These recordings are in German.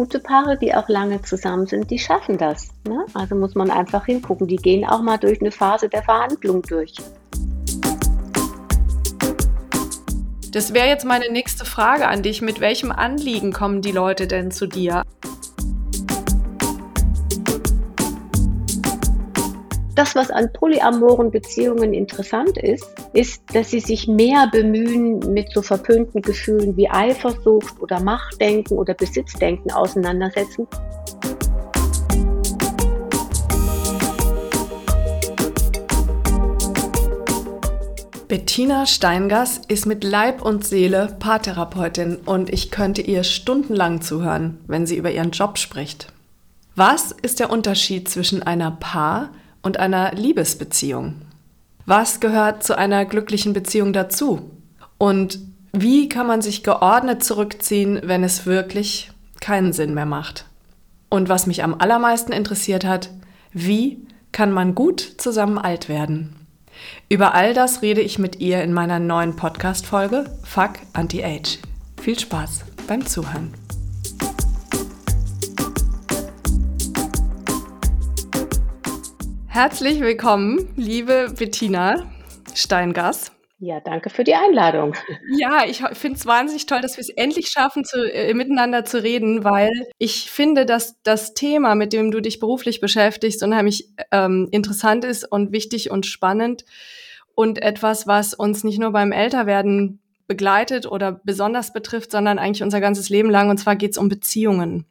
gute Paare, die auch lange zusammen sind, die schaffen das. Ne? Also muss man einfach hingucken. Die gehen auch mal durch eine Phase der Verhandlung durch. Das wäre jetzt meine nächste Frage an dich. Mit welchem Anliegen kommen die Leute denn zu dir? Das, was an polyamoren Beziehungen interessant ist, ist, dass sie sich mehr bemühen, mit so verpönten Gefühlen wie Eifersucht oder Machtdenken oder Besitzdenken auseinandersetzen. Bettina Steingass ist mit Leib und Seele Paartherapeutin und ich könnte ihr stundenlang zuhören, wenn sie über ihren Job spricht. Was ist der Unterschied zwischen einer Paar- und einer Liebesbeziehung? Was gehört zu einer glücklichen Beziehung dazu? Und wie kann man sich geordnet zurückziehen, wenn es wirklich keinen Sinn mehr macht? Und was mich am allermeisten interessiert hat, wie kann man gut zusammen alt werden? Über all das rede ich mit ihr in meiner neuen Podcast-Folge Fuck Anti-Age. Viel Spaß beim Zuhören. Herzlich willkommen, liebe Bettina Steingass. Ja, danke für die Einladung. Ja, ich finde es wahnsinnig toll, dass wir es endlich schaffen, zu, äh, miteinander zu reden, weil ich finde, dass das Thema, mit dem du dich beruflich beschäftigst, unheimlich ähm, interessant ist und wichtig und spannend und etwas, was uns nicht nur beim Älterwerden begleitet oder besonders betrifft, sondern eigentlich unser ganzes Leben lang. Und zwar geht es um Beziehungen.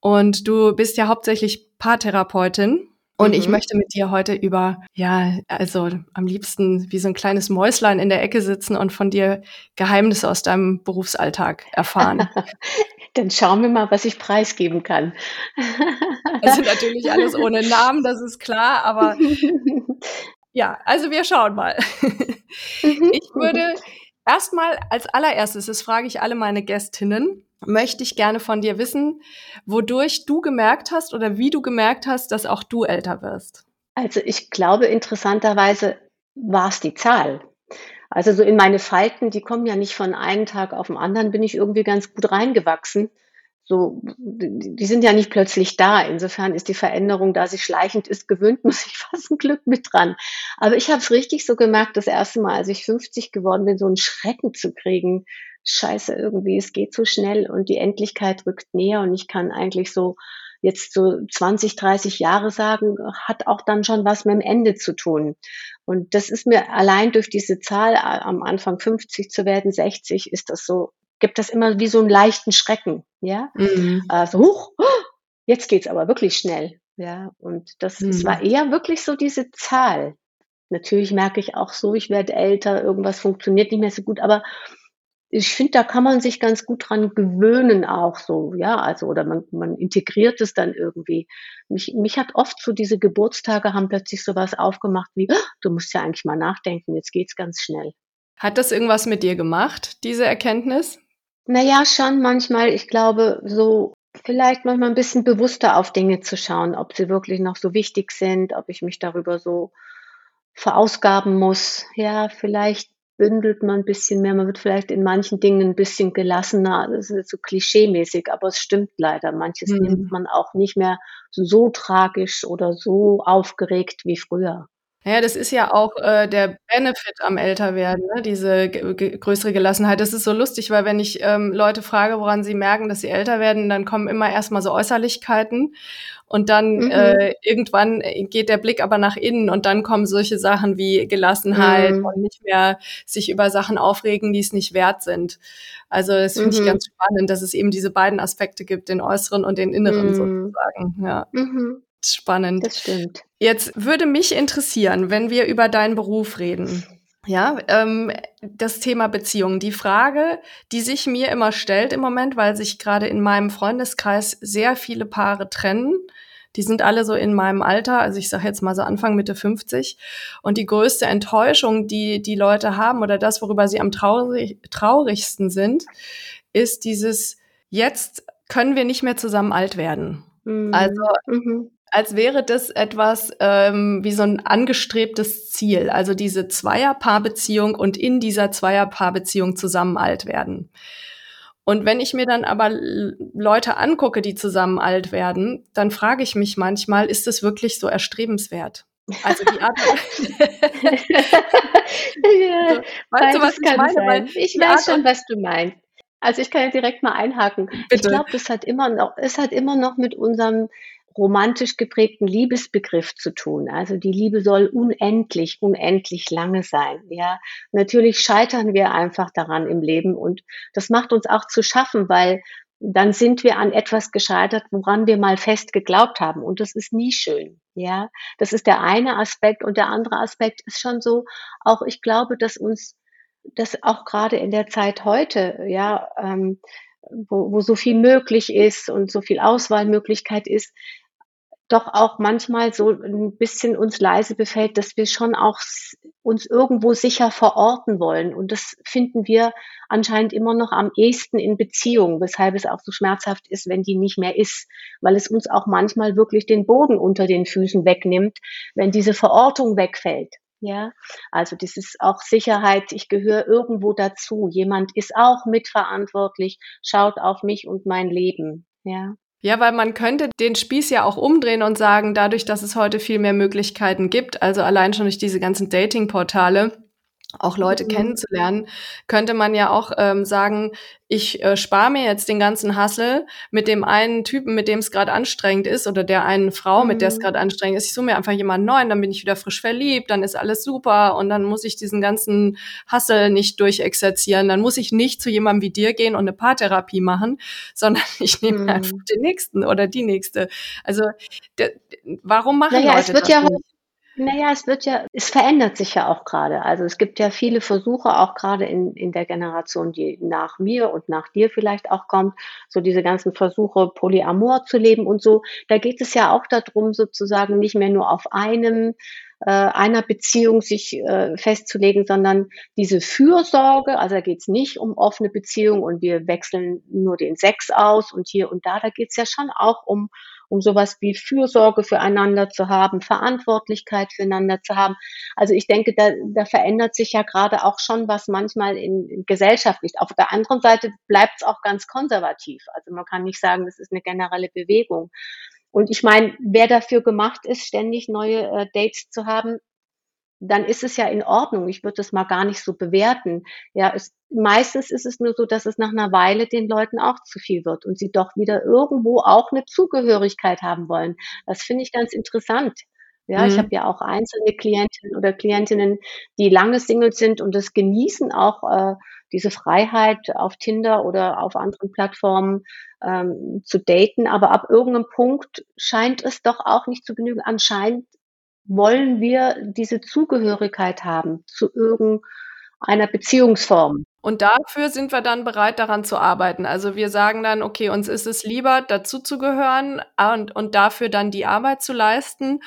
Und du bist ja hauptsächlich Paartherapeutin und mhm. ich möchte mit dir heute über, ja, also am liebsten wie so ein kleines Mäuslein in der Ecke sitzen und von dir Geheimnisse aus deinem Berufsalltag erfahren. Dann schauen wir mal, was ich preisgeben kann. Also natürlich alles ohne Namen, das ist klar, aber ja, also wir schauen mal. Mhm. Ich würde erstmal als allererstes, das frage ich alle meine Gästinnen, möchte ich gerne von dir wissen, wodurch du gemerkt hast oder wie du gemerkt hast, dass auch du älter wirst. Also ich glaube, interessanterweise war es die Zahl. Also so in meine Falten, die kommen ja nicht von einem Tag auf den anderen, bin ich irgendwie ganz gut reingewachsen. So, die sind ja nicht plötzlich da. Insofern ist die Veränderung, da sie schleichend ist, gewöhnt, muss ich fast ein Glück mit dran. Aber ich habe es richtig so gemerkt, das erste Mal, als ich 50 geworden bin, so einen Schrecken zu kriegen, scheiße, irgendwie, es geht so schnell und die Endlichkeit rückt näher und ich kann eigentlich so jetzt so 20, 30 Jahre sagen, hat auch dann schon was mit dem Ende zu tun. Und das ist mir allein durch diese Zahl am Anfang 50 zu werden, 60, ist das so, gibt das immer wie so einen leichten Schrecken, ja. Mhm. Also, huch, jetzt geht's aber wirklich schnell, ja. Und das, mhm. das war eher wirklich so diese Zahl. Natürlich merke ich auch so, ich werde älter, irgendwas funktioniert nicht mehr so gut, aber ich finde, da kann man sich ganz gut dran gewöhnen auch so, ja, also oder man, man integriert es dann irgendwie. Mich, mich hat oft so diese Geburtstage haben plötzlich sowas aufgemacht wie, oh, du musst ja eigentlich mal nachdenken, jetzt geht's ganz schnell. Hat das irgendwas mit dir gemacht, diese Erkenntnis? Naja, schon manchmal. Ich glaube, so vielleicht manchmal ein bisschen bewusster auf Dinge zu schauen, ob sie wirklich noch so wichtig sind, ob ich mich darüber so verausgaben muss. Ja, vielleicht bündelt man ein bisschen mehr, man wird vielleicht in manchen Dingen ein bisschen gelassener. Das ist so klischeemäßig, aber es stimmt leider. Manches mhm. nimmt man auch nicht mehr so tragisch oder so aufgeregt wie früher. Ja, das ist ja auch äh, der Benefit am Älterwerden, ne? diese größere Gelassenheit. Das ist so lustig, weil wenn ich ähm, Leute frage, woran sie merken, dass sie älter werden, dann kommen immer erstmal so Äußerlichkeiten und dann mhm. äh, irgendwann geht der Blick aber nach innen und dann kommen solche Sachen wie Gelassenheit mhm. und nicht mehr sich über Sachen aufregen, die es nicht wert sind. Also das finde mhm. ich ganz spannend, dass es eben diese beiden Aspekte gibt, den äußeren und den inneren mhm. sozusagen. Ja. Spannend. Das stimmt. Jetzt würde mich interessieren, wenn wir über deinen Beruf reden. Ja, ähm, das Thema Beziehungen. Die Frage, die sich mir immer stellt im Moment, weil sich gerade in meinem Freundeskreis sehr viele Paare trennen. Die sind alle so in meinem Alter, also ich sage jetzt mal so Anfang Mitte 50. Und die größte Enttäuschung, die die Leute haben oder das, worüber sie am traurig, traurigsten sind, ist dieses, jetzt können wir nicht mehr zusammen alt werden. Mhm. Also mhm als wäre das etwas ähm, wie so ein angestrebtes Ziel, also diese Zweierpaarbeziehung und in dieser Zweierpaarbeziehung zusammen alt werden. Und wenn ich mir dann aber Leute angucke, die zusammen alt werden, dann frage ich mich manchmal, ist es wirklich so erstrebenswert? Also die Art. ja, weißt du, was ich meine? Weil ich weiß schon, was du meinst. Also ich kann ja direkt mal einhaken. Bitte. Ich glaube, das hat immer noch, es hat immer noch mit unserem romantisch geprägten Liebesbegriff zu tun. Also die Liebe soll unendlich, unendlich lange sein. Ja, natürlich scheitern wir einfach daran im Leben und das macht uns auch zu schaffen, weil dann sind wir an etwas gescheitert, woran wir mal fest geglaubt haben. Und das ist nie schön. Ja, das ist der eine Aspekt. Und der andere Aspekt ist schon so, auch ich glaube, dass uns das auch gerade in der Zeit heute, ja, ähm, wo, wo so viel möglich ist und so viel Auswahlmöglichkeit ist, doch auch manchmal so ein bisschen uns leise befällt, dass wir schon auch uns irgendwo sicher verorten wollen. Und das finden wir anscheinend immer noch am ehesten in Beziehungen, weshalb es auch so schmerzhaft ist, wenn die nicht mehr ist, weil es uns auch manchmal wirklich den Boden unter den Füßen wegnimmt, wenn diese Verortung wegfällt. Ja, also das ist auch Sicherheit. Ich gehöre irgendwo dazu. Jemand ist auch mitverantwortlich, schaut auf mich und mein Leben. Ja. Ja, weil man könnte den Spieß ja auch umdrehen und sagen, dadurch, dass es heute viel mehr Möglichkeiten gibt, also allein schon durch diese ganzen Dating-Portale, auch Leute mhm. kennenzulernen, könnte man ja auch ähm, sagen, ich äh, spare mir jetzt den ganzen Hassel mit dem einen Typen, mit dem es gerade anstrengend ist, oder der einen Frau, mhm. mit der es mhm. gerade anstrengend ist. Ich suche mir einfach jemanden neuen, dann bin ich wieder frisch verliebt, dann ist alles super und dann muss ich diesen ganzen Hassel nicht durchexerzieren. Dann muss ich nicht zu jemandem wie dir gehen und eine Paartherapie machen, sondern ich nehme mhm. einfach den nächsten oder die nächste. Also warum machen naja, Leute es wird das ja nicht? Naja, es wird ja, es verändert sich ja auch gerade. Also es gibt ja viele Versuche, auch gerade in, in der Generation, die nach mir und nach dir vielleicht auch kommt, so diese ganzen Versuche, Polyamor zu leben und so. Da geht es ja auch darum, sozusagen nicht mehr nur auf einem äh, einer Beziehung sich äh, festzulegen, sondern diese Fürsorge, also da geht es nicht um offene Beziehungen und wir wechseln nur den Sex aus und hier und da, da geht es ja schon auch um um sowas wie Fürsorge füreinander zu haben, Verantwortlichkeit füreinander zu haben. Also ich denke, da, da verändert sich ja gerade auch schon was manchmal in, in gesellschaftlich. Auf der anderen Seite bleibt es auch ganz konservativ. Also man kann nicht sagen, das ist eine generelle Bewegung. Und ich meine, wer dafür gemacht ist, ständig neue äh, Dates zu haben, dann ist es ja in Ordnung. Ich würde das mal gar nicht so bewerten. Ja, es, meistens ist es nur so, dass es nach einer Weile den Leuten auch zu viel wird und sie doch wieder irgendwo auch eine Zugehörigkeit haben wollen. Das finde ich ganz interessant. Ja, mhm. ich habe ja auch einzelne Klientinnen oder Klientinnen, die lange Single sind und das genießen auch äh, diese Freiheit auf Tinder oder auf anderen Plattformen ähm, zu daten. Aber ab irgendeinem Punkt scheint es doch auch nicht zu genügen. Anscheinend wollen wir diese Zugehörigkeit haben zu irgendeiner Beziehungsform. Und dafür sind wir dann bereit, daran zu arbeiten. Also wir sagen dann, okay, uns ist es lieber, dazu zu gehören und, und dafür dann die Arbeit zu leisten,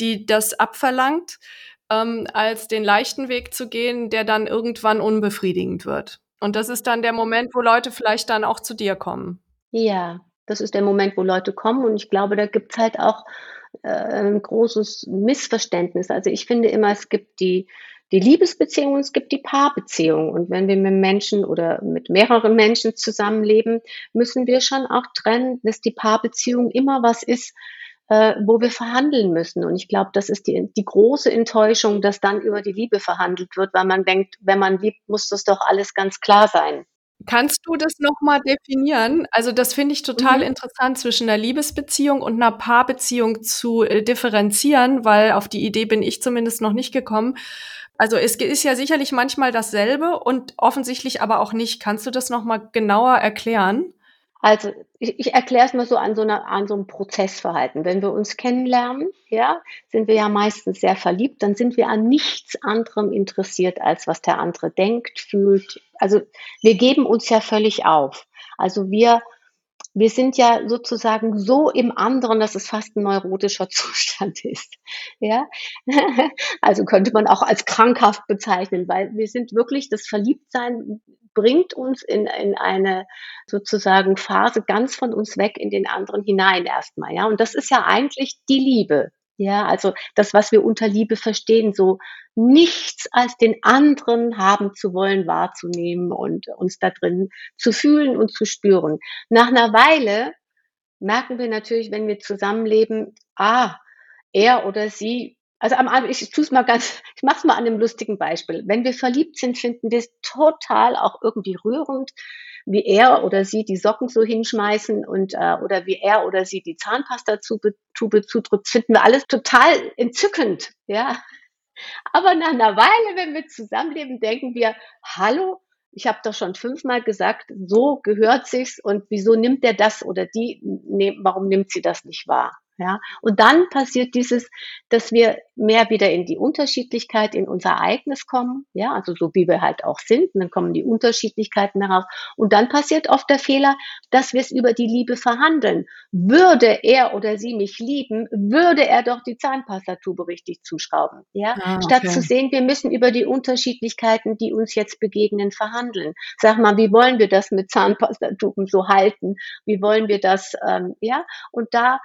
die das abverlangt, ähm, als den leichten Weg zu gehen, der dann irgendwann unbefriedigend wird. Und das ist dann der Moment, wo Leute vielleicht dann auch zu dir kommen. Ja, das ist der Moment, wo Leute kommen. Und ich glaube, da gibt's halt auch äh, ein großes Missverständnis. Also ich finde immer, es gibt die, die Liebesbeziehung und es gibt die Paarbeziehung. Und wenn wir mit Menschen oder mit mehreren Menschen zusammenleben, müssen wir schon auch trennen, dass die Paarbeziehung immer was ist, äh, wo wir verhandeln müssen. Und ich glaube, das ist die, die große Enttäuschung, dass dann über die Liebe verhandelt wird, weil man denkt, wenn man liebt, muss das doch alles ganz klar sein. Kannst du das nochmal definieren? Also, das finde ich total mhm. interessant, zwischen einer Liebesbeziehung und einer Paarbeziehung zu äh, differenzieren, weil auf die Idee bin ich zumindest noch nicht gekommen. Also, es ist ja sicherlich manchmal dasselbe und offensichtlich aber auch nicht. Kannst du das nochmal genauer erklären? Also ich, ich erkläre es mal so an so, einer, an so einem Prozessverhalten. Wenn wir uns kennenlernen, ja, sind wir ja meistens sehr verliebt, dann sind wir an nichts anderem interessiert, als was der andere denkt, fühlt. Also wir geben uns ja völlig auf. Also wir, wir sind ja sozusagen so im anderen, dass es fast ein neurotischer Zustand ist. Ja, also könnte man auch als krankhaft bezeichnen, weil wir sind wirklich das Verliebtsein bringt uns in, in eine sozusagen Phase ganz von uns weg in den anderen hinein erstmal, ja. Und das ist ja eigentlich die Liebe. Ja, also das, was wir unter Liebe verstehen, so nichts als den anderen haben zu wollen, wahrzunehmen und uns da drin zu fühlen und zu spüren. Nach einer Weile merken wir natürlich, wenn wir zusammenleben, ah, er oder sie also am Anfang, ich tue es mal ganz, ich mache es mal an einem lustigen Beispiel. Wenn wir verliebt sind, finden wir es total auch irgendwie rührend, wie er oder sie die Socken so hinschmeißen und äh, oder wie er oder sie die Zahnpasta-Tube zudrückt, finden wir alles total entzückend, ja. Aber nach einer Weile, wenn wir zusammenleben, denken wir, hallo, ich habe doch schon fünfmal gesagt, so gehört sich's und wieso nimmt der das oder die, ne, warum nimmt sie das nicht wahr? Ja, und dann passiert dieses, dass wir mehr wieder in die Unterschiedlichkeit in unser Ereignis kommen, ja, also so wie wir halt auch sind, und dann kommen die Unterschiedlichkeiten heraus. Und dann passiert oft der Fehler, dass wir es über die Liebe verhandeln. Würde er oder sie mich lieben, würde er doch die Zahnpastatube richtig zuschrauben, ja, ah, okay. statt zu sehen, wir müssen über die Unterschiedlichkeiten, die uns jetzt begegnen, verhandeln. Sag mal, wie wollen wir das mit Zahnpastatuben so halten? Wie wollen wir das, ähm, ja, und da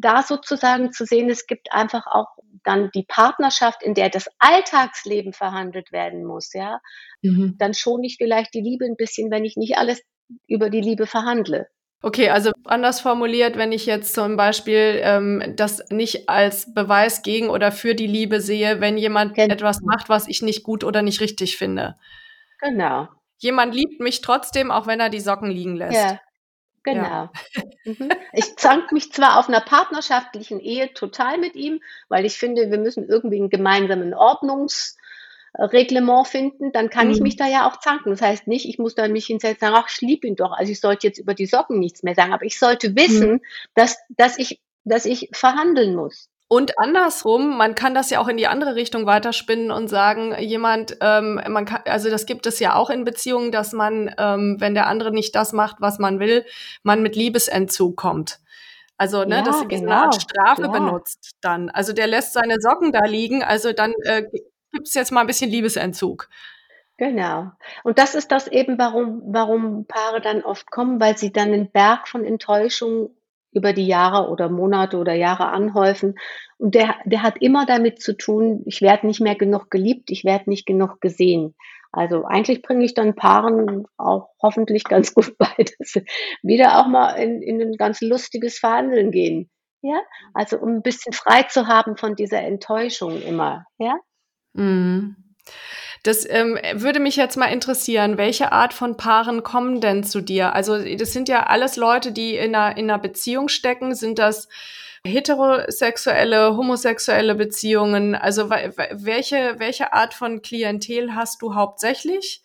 da sozusagen zu sehen, es gibt einfach auch dann die Partnerschaft, in der das Alltagsleben verhandelt werden muss, ja, mhm. dann schone ich vielleicht die Liebe ein bisschen, wenn ich nicht alles über die Liebe verhandle. Okay, also anders formuliert, wenn ich jetzt zum Beispiel ähm, das nicht als Beweis gegen oder für die Liebe sehe, wenn jemand genau. etwas macht, was ich nicht gut oder nicht richtig finde. Genau. Jemand liebt mich trotzdem, auch wenn er die Socken liegen lässt. Ja, Genau. Ja. Mhm. Ich zank mich zwar auf einer partnerschaftlichen Ehe total mit ihm, weil ich finde, wir müssen irgendwie einen gemeinsamen Ordnungsreglement finden, dann kann mhm. ich mich da ja auch zanken. Das heißt nicht, ich muss da mich hinsetzen und sagen, ach, ich liebe ihn doch. Also ich sollte jetzt über die Socken nichts mehr sagen, aber ich sollte wissen, mhm. dass, dass ich, dass ich verhandeln muss. Und andersrum, man kann das ja auch in die andere Richtung weiterspinnen und sagen, jemand, ähm, man kann, also das gibt es ja auch in Beziehungen, dass man, ähm, wenn der andere nicht das macht, was man will, man mit Liebesentzug kommt. Also, ne, ja, dass genau, eine Art Strafe ja. benutzt dann. Also der lässt seine Socken da liegen, also dann äh, gibt es jetzt mal ein bisschen Liebesentzug. Genau. Und das ist das eben, warum, warum Paare dann oft kommen, weil sie dann einen Berg von Enttäuschung über die Jahre oder Monate oder Jahre anhäufen. Und der, der hat immer damit zu tun, ich werde nicht mehr genug geliebt, ich werde nicht genug gesehen. Also eigentlich bringe ich dann Paaren auch hoffentlich ganz gut bei, dass sie wieder auch mal in, in ein ganz lustiges Verhandeln gehen. Ja, also um ein bisschen frei zu haben von dieser Enttäuschung immer. Ja. Mhm. Das ähm, würde mich jetzt mal interessieren. Welche Art von Paaren kommen denn zu dir? Also das sind ja alles Leute, die in einer, in einer Beziehung stecken. Sind das heterosexuelle, homosexuelle Beziehungen? Also welche, welche Art von Klientel hast du hauptsächlich?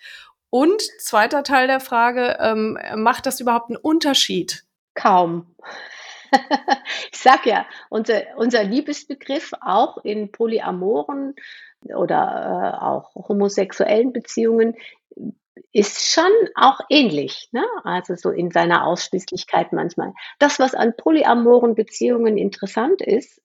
Und zweiter Teil der Frage, ähm, macht das überhaupt einen Unterschied? Kaum. ich sag ja, unser, unser Liebesbegriff auch in polyamoren oder äh, auch homosexuellen Beziehungen ist schon auch ähnlich, ne? also so in seiner Ausschließlichkeit manchmal. Das, was an polyamoren Beziehungen interessant ist,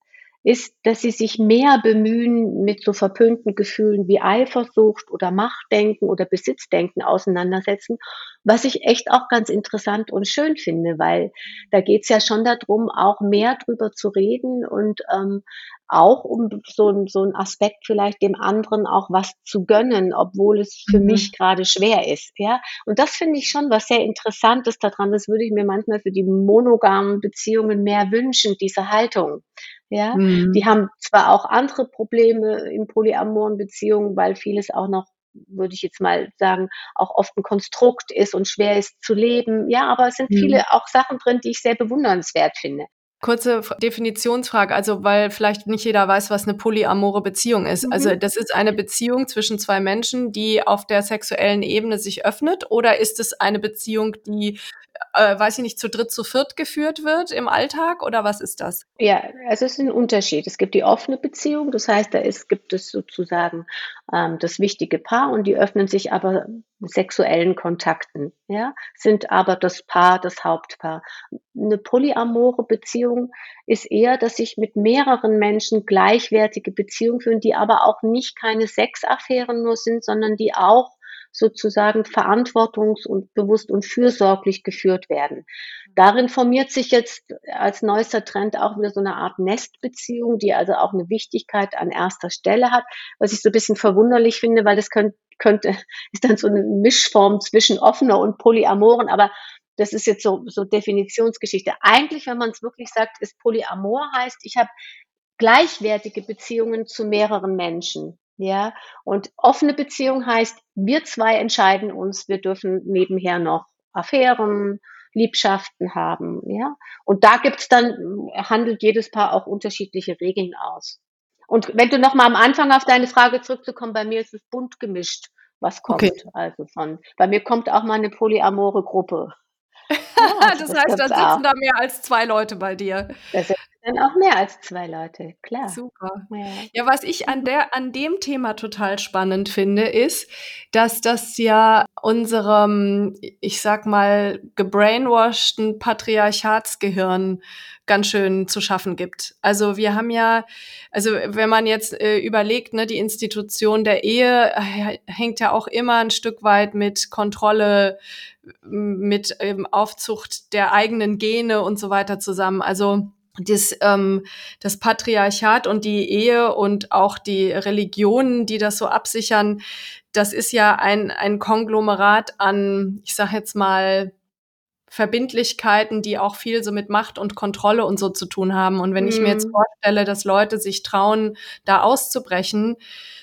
ist, dass sie sich mehr bemühen, mit so verpönten Gefühlen wie Eifersucht oder Machtdenken oder Besitzdenken auseinandersetzen, was ich echt auch ganz interessant und schön finde, weil da geht es ja schon darum, auch mehr drüber zu reden und ähm, auch um so, so ein Aspekt vielleicht dem anderen auch was zu gönnen, obwohl es für mhm. mich gerade schwer ist. Ja, und das finde ich schon was sehr Interessantes daran. Das würde ich mir manchmal für die monogamen Beziehungen mehr wünschen, diese Haltung. Ja, mhm. die haben zwar auch andere Probleme in polyamoren Beziehungen, weil vieles auch noch würde ich jetzt mal sagen, auch oft ein Konstrukt ist und schwer ist zu leben. Ja, aber es sind mhm. viele auch Sachen drin, die ich sehr bewundernswert finde. Kurze Definitionsfrage, also weil vielleicht nicht jeder weiß, was eine polyamore Beziehung ist. Mhm. Also das ist eine Beziehung zwischen zwei Menschen, die auf der sexuellen Ebene sich öffnet, oder ist es eine Beziehung, die, äh, weiß ich nicht, zu dritt, zu viert geführt wird im Alltag, oder was ist das? Ja, also es ist ein Unterschied. Es gibt die offene Beziehung, das heißt, da ist, gibt es sozusagen ähm, das wichtige Paar und die öffnen sich aber sexuellen Kontakten, ja, sind aber das Paar, das Hauptpaar. Eine polyamore Beziehung ist eher, dass sich mit mehreren Menschen gleichwertige Beziehungen führen, die aber auch nicht keine Sexaffären nur sind, sondern die auch sozusagen verantwortungs- und bewusst und fürsorglich geführt werden. Darin formiert sich jetzt als neuester Trend auch wieder so eine Art Nestbeziehung, die also auch eine Wichtigkeit an erster Stelle hat, was ich so ein bisschen verwunderlich finde, weil das könnte, könnte ist dann so eine Mischform zwischen offener und polyamoren, aber das ist jetzt so, so Definitionsgeschichte. Eigentlich, wenn man es wirklich sagt, ist Polyamor heißt, ich habe gleichwertige Beziehungen zu mehreren Menschen. Ja, und offene Beziehung heißt, wir zwei entscheiden uns, wir dürfen nebenher noch Affären, Liebschaften haben. Ja, und da gibt's dann, handelt jedes Paar auch unterschiedliche Regeln aus. Und wenn du noch mal am Anfang auf deine Frage zurückzukommen, bei mir ist es bunt gemischt, was kommt. Okay. Also von, bei mir kommt auch mal eine polyamore Gruppe. Ja, das, das heißt, da sitzen auch. da mehr als zwei Leute bei dir. Da sitzen dann auch mehr als zwei Leute, klar. Super. Ja. ja, was ich an, der, an dem Thema total spannend finde, ist, dass das ja unserem, ich sag mal, gebrainwashten Patriarchatsgehirn ganz schön zu schaffen gibt. Also wir haben ja, also wenn man jetzt äh, überlegt, ne, die Institution der Ehe äh, hängt ja auch immer ein Stück weit mit Kontrolle, mit ähm, Aufzucht der eigenen Gene und so weiter zusammen. Also das, ähm, das Patriarchat und die Ehe und auch die Religionen, die das so absichern, das ist ja ein, ein Konglomerat an, ich sag jetzt mal, Verbindlichkeiten, die auch viel so mit Macht und Kontrolle und so zu tun haben. Und wenn mhm. ich mir jetzt mhm. vorstelle, dass Leute sich trauen, da auszubrechen,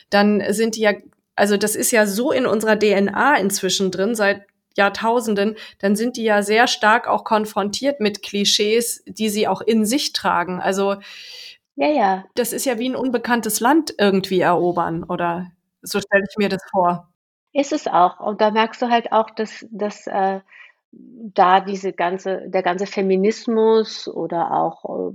dann sind die ja, also das ist ja so in unserer DNA inzwischen drin, seit Jahrtausenden, dann sind die ja sehr stark auch konfrontiert mit Klischees, die sie auch in sich tragen. Also ja, ja. Das ist ja wie ein unbekanntes Land irgendwie erobern, oder so stelle ich mir das vor. Ist es auch. Und da merkst du halt auch, dass, dass äh, da diese ganze, der ganze Feminismus oder auch, äh,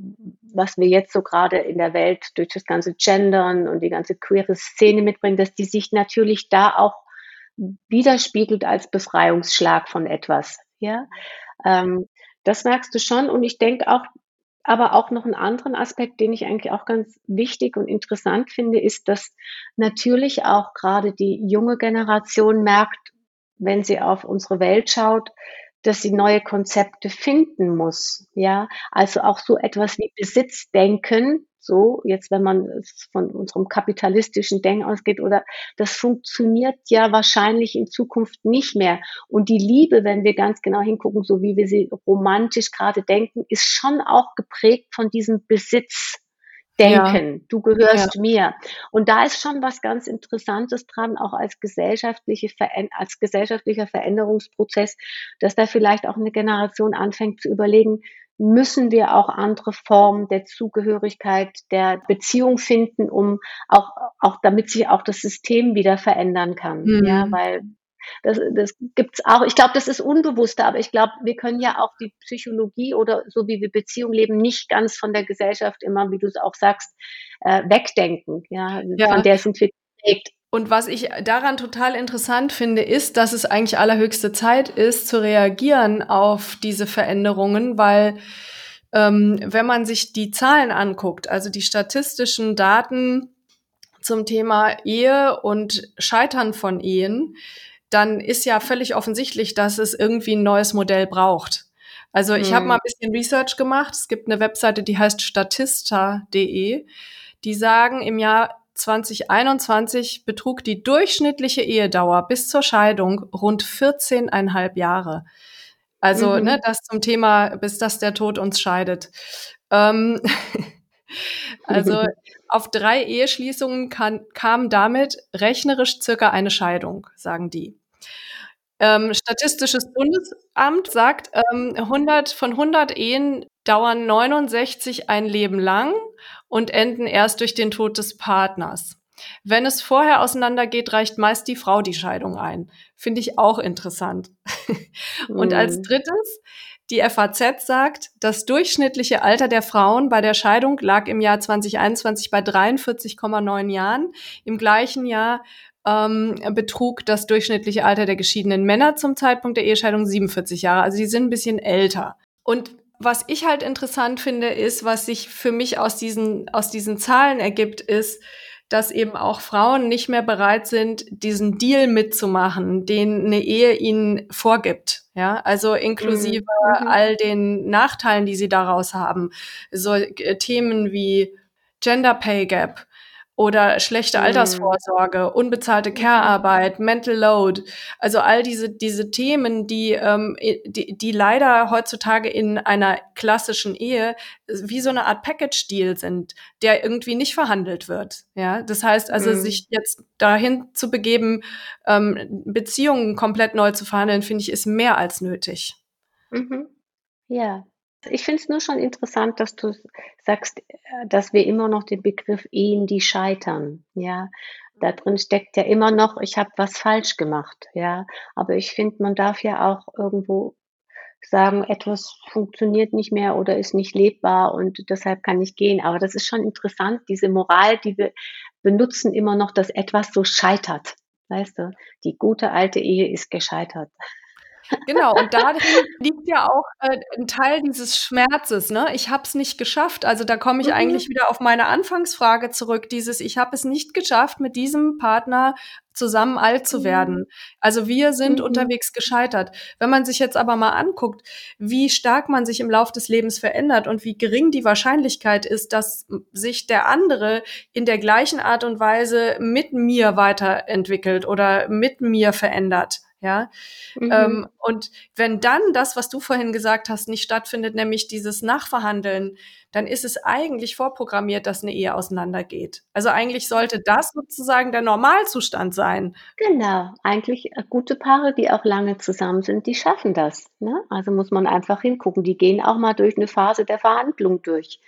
was wir jetzt so gerade in der Welt durch das ganze Gendern und die ganze queere Szene mitbringen, dass die sich natürlich da auch widerspiegelt als Befreiungsschlag von etwas. Ja, ähm, das merkst du schon. Und ich denke auch, aber auch noch einen anderen Aspekt, den ich eigentlich auch ganz wichtig und interessant finde, ist, dass natürlich auch gerade die junge Generation merkt, wenn sie auf unsere Welt schaut, dass sie neue Konzepte finden muss. Ja, also auch so etwas wie Besitzdenken so, jetzt wenn man von unserem kapitalistischen Denken ausgeht, oder das funktioniert ja wahrscheinlich in Zukunft nicht mehr. Und die Liebe, wenn wir ganz genau hingucken, so wie wir sie romantisch gerade denken, ist schon auch geprägt von diesem Besitz. Denken, ja. du gehörst ja. mir. Und da ist schon was ganz Interessantes dran, auch als gesellschaftliche als gesellschaftlicher Veränderungsprozess, dass da vielleicht auch eine Generation anfängt zu überlegen, müssen wir auch andere Formen der Zugehörigkeit, der Beziehung finden, um auch, auch damit sich auch das System wieder verändern kann. Mhm. Ja, weil das, das gibt's auch. Ich glaube, das ist unbewusster, aber ich glaube, wir können ja auch die Psychologie oder so wie wir Beziehung leben, nicht ganz von der Gesellschaft immer, wie du es auch sagst, äh, wegdenken. Ja, ja, von der sind wir geprägt. Und was ich daran total interessant finde, ist, dass es eigentlich allerhöchste Zeit ist, zu reagieren auf diese Veränderungen, weil ähm, wenn man sich die Zahlen anguckt, also die statistischen Daten zum Thema Ehe und Scheitern von Ehen, dann ist ja völlig offensichtlich, dass es irgendwie ein neues Modell braucht. Also ich hm. habe mal ein bisschen Research gemacht. Es gibt eine Webseite, die heißt statista.de. Die sagen, im Jahr 2021 betrug die durchschnittliche Ehedauer bis zur Scheidung rund 14,5 Jahre. Also, mhm. ne, das zum Thema, bis dass der Tod uns scheidet. Ähm, also auf drei Eheschließungen kann, kam damit rechnerisch circa eine Scheidung, sagen die. Ähm, Statistisches Bundesamt sagt, ähm, 100, von 100 Ehen dauern 69 ein Leben lang und enden erst durch den Tod des Partners. Wenn es vorher auseinandergeht, reicht meist die Frau die Scheidung ein. Finde ich auch interessant. und als mhm. drittes, die FAZ sagt, das durchschnittliche Alter der Frauen bei der Scheidung lag im Jahr 2021 bei 43,9 Jahren. Im gleichen Jahr ähm, betrug das durchschnittliche Alter der geschiedenen Männer zum Zeitpunkt der Ehescheidung 47 Jahre. Also die sind ein bisschen älter. Und was ich halt interessant finde, ist, was sich für mich aus diesen, aus diesen Zahlen ergibt, ist, dass eben auch Frauen nicht mehr bereit sind, diesen Deal mitzumachen, den eine Ehe ihnen vorgibt. Ja, also inklusive mhm. mhm. all den Nachteilen, die sie daraus haben. So äh, Themen wie Gender Pay Gap, oder schlechte mhm. Altersvorsorge, unbezahlte Care-Arbeit, Mental Load. Also all diese, diese Themen, die, ähm, die, die leider heutzutage in einer klassischen Ehe wie so eine Art Package-Deal sind, der irgendwie nicht verhandelt wird. Ja, das heißt also, mhm. sich jetzt dahin zu begeben, ähm, Beziehungen komplett neu zu verhandeln, finde ich, ist mehr als nötig. Mhm. Ja, ich finde es nur schon interessant, dass du sagst, äh, dass wir immer noch den Begriff Ehen, die scheitern, ja. Da drin steckt ja immer noch, ich habe was falsch gemacht, ja. Aber ich finde, man darf ja auch irgendwo sagen, etwas funktioniert nicht mehr oder ist nicht lebbar und deshalb kann ich gehen. Aber das ist schon interessant, diese Moral, die wir benutzen immer noch, dass etwas so scheitert. Weißt du, die gute alte Ehe ist gescheitert. Genau, und darin liegt ja auch äh, ein Teil dieses Schmerzes. Ne? Ich habe es nicht geschafft. Also da komme ich mhm. eigentlich wieder auf meine Anfangsfrage zurück. Dieses, ich habe es nicht geschafft, mit diesem Partner zusammen alt zu werden. Mhm. Also wir sind mhm. unterwegs gescheitert. Wenn man sich jetzt aber mal anguckt, wie stark man sich im Lauf des Lebens verändert und wie gering die Wahrscheinlichkeit ist, dass sich der andere in der gleichen Art und Weise mit mir weiterentwickelt oder mit mir verändert ja. Mhm. Ähm, und wenn dann das, was du vorhin gesagt hast, nicht stattfindet, nämlich dieses Nachverhandeln, dann ist es eigentlich vorprogrammiert, dass eine Ehe auseinandergeht. Also eigentlich sollte das sozusagen der Normalzustand sein. Genau, eigentlich äh, gute Paare, die auch lange zusammen sind, die schaffen das. Ne? Also muss man einfach hingucken. Die gehen auch mal durch eine Phase der Verhandlung durch.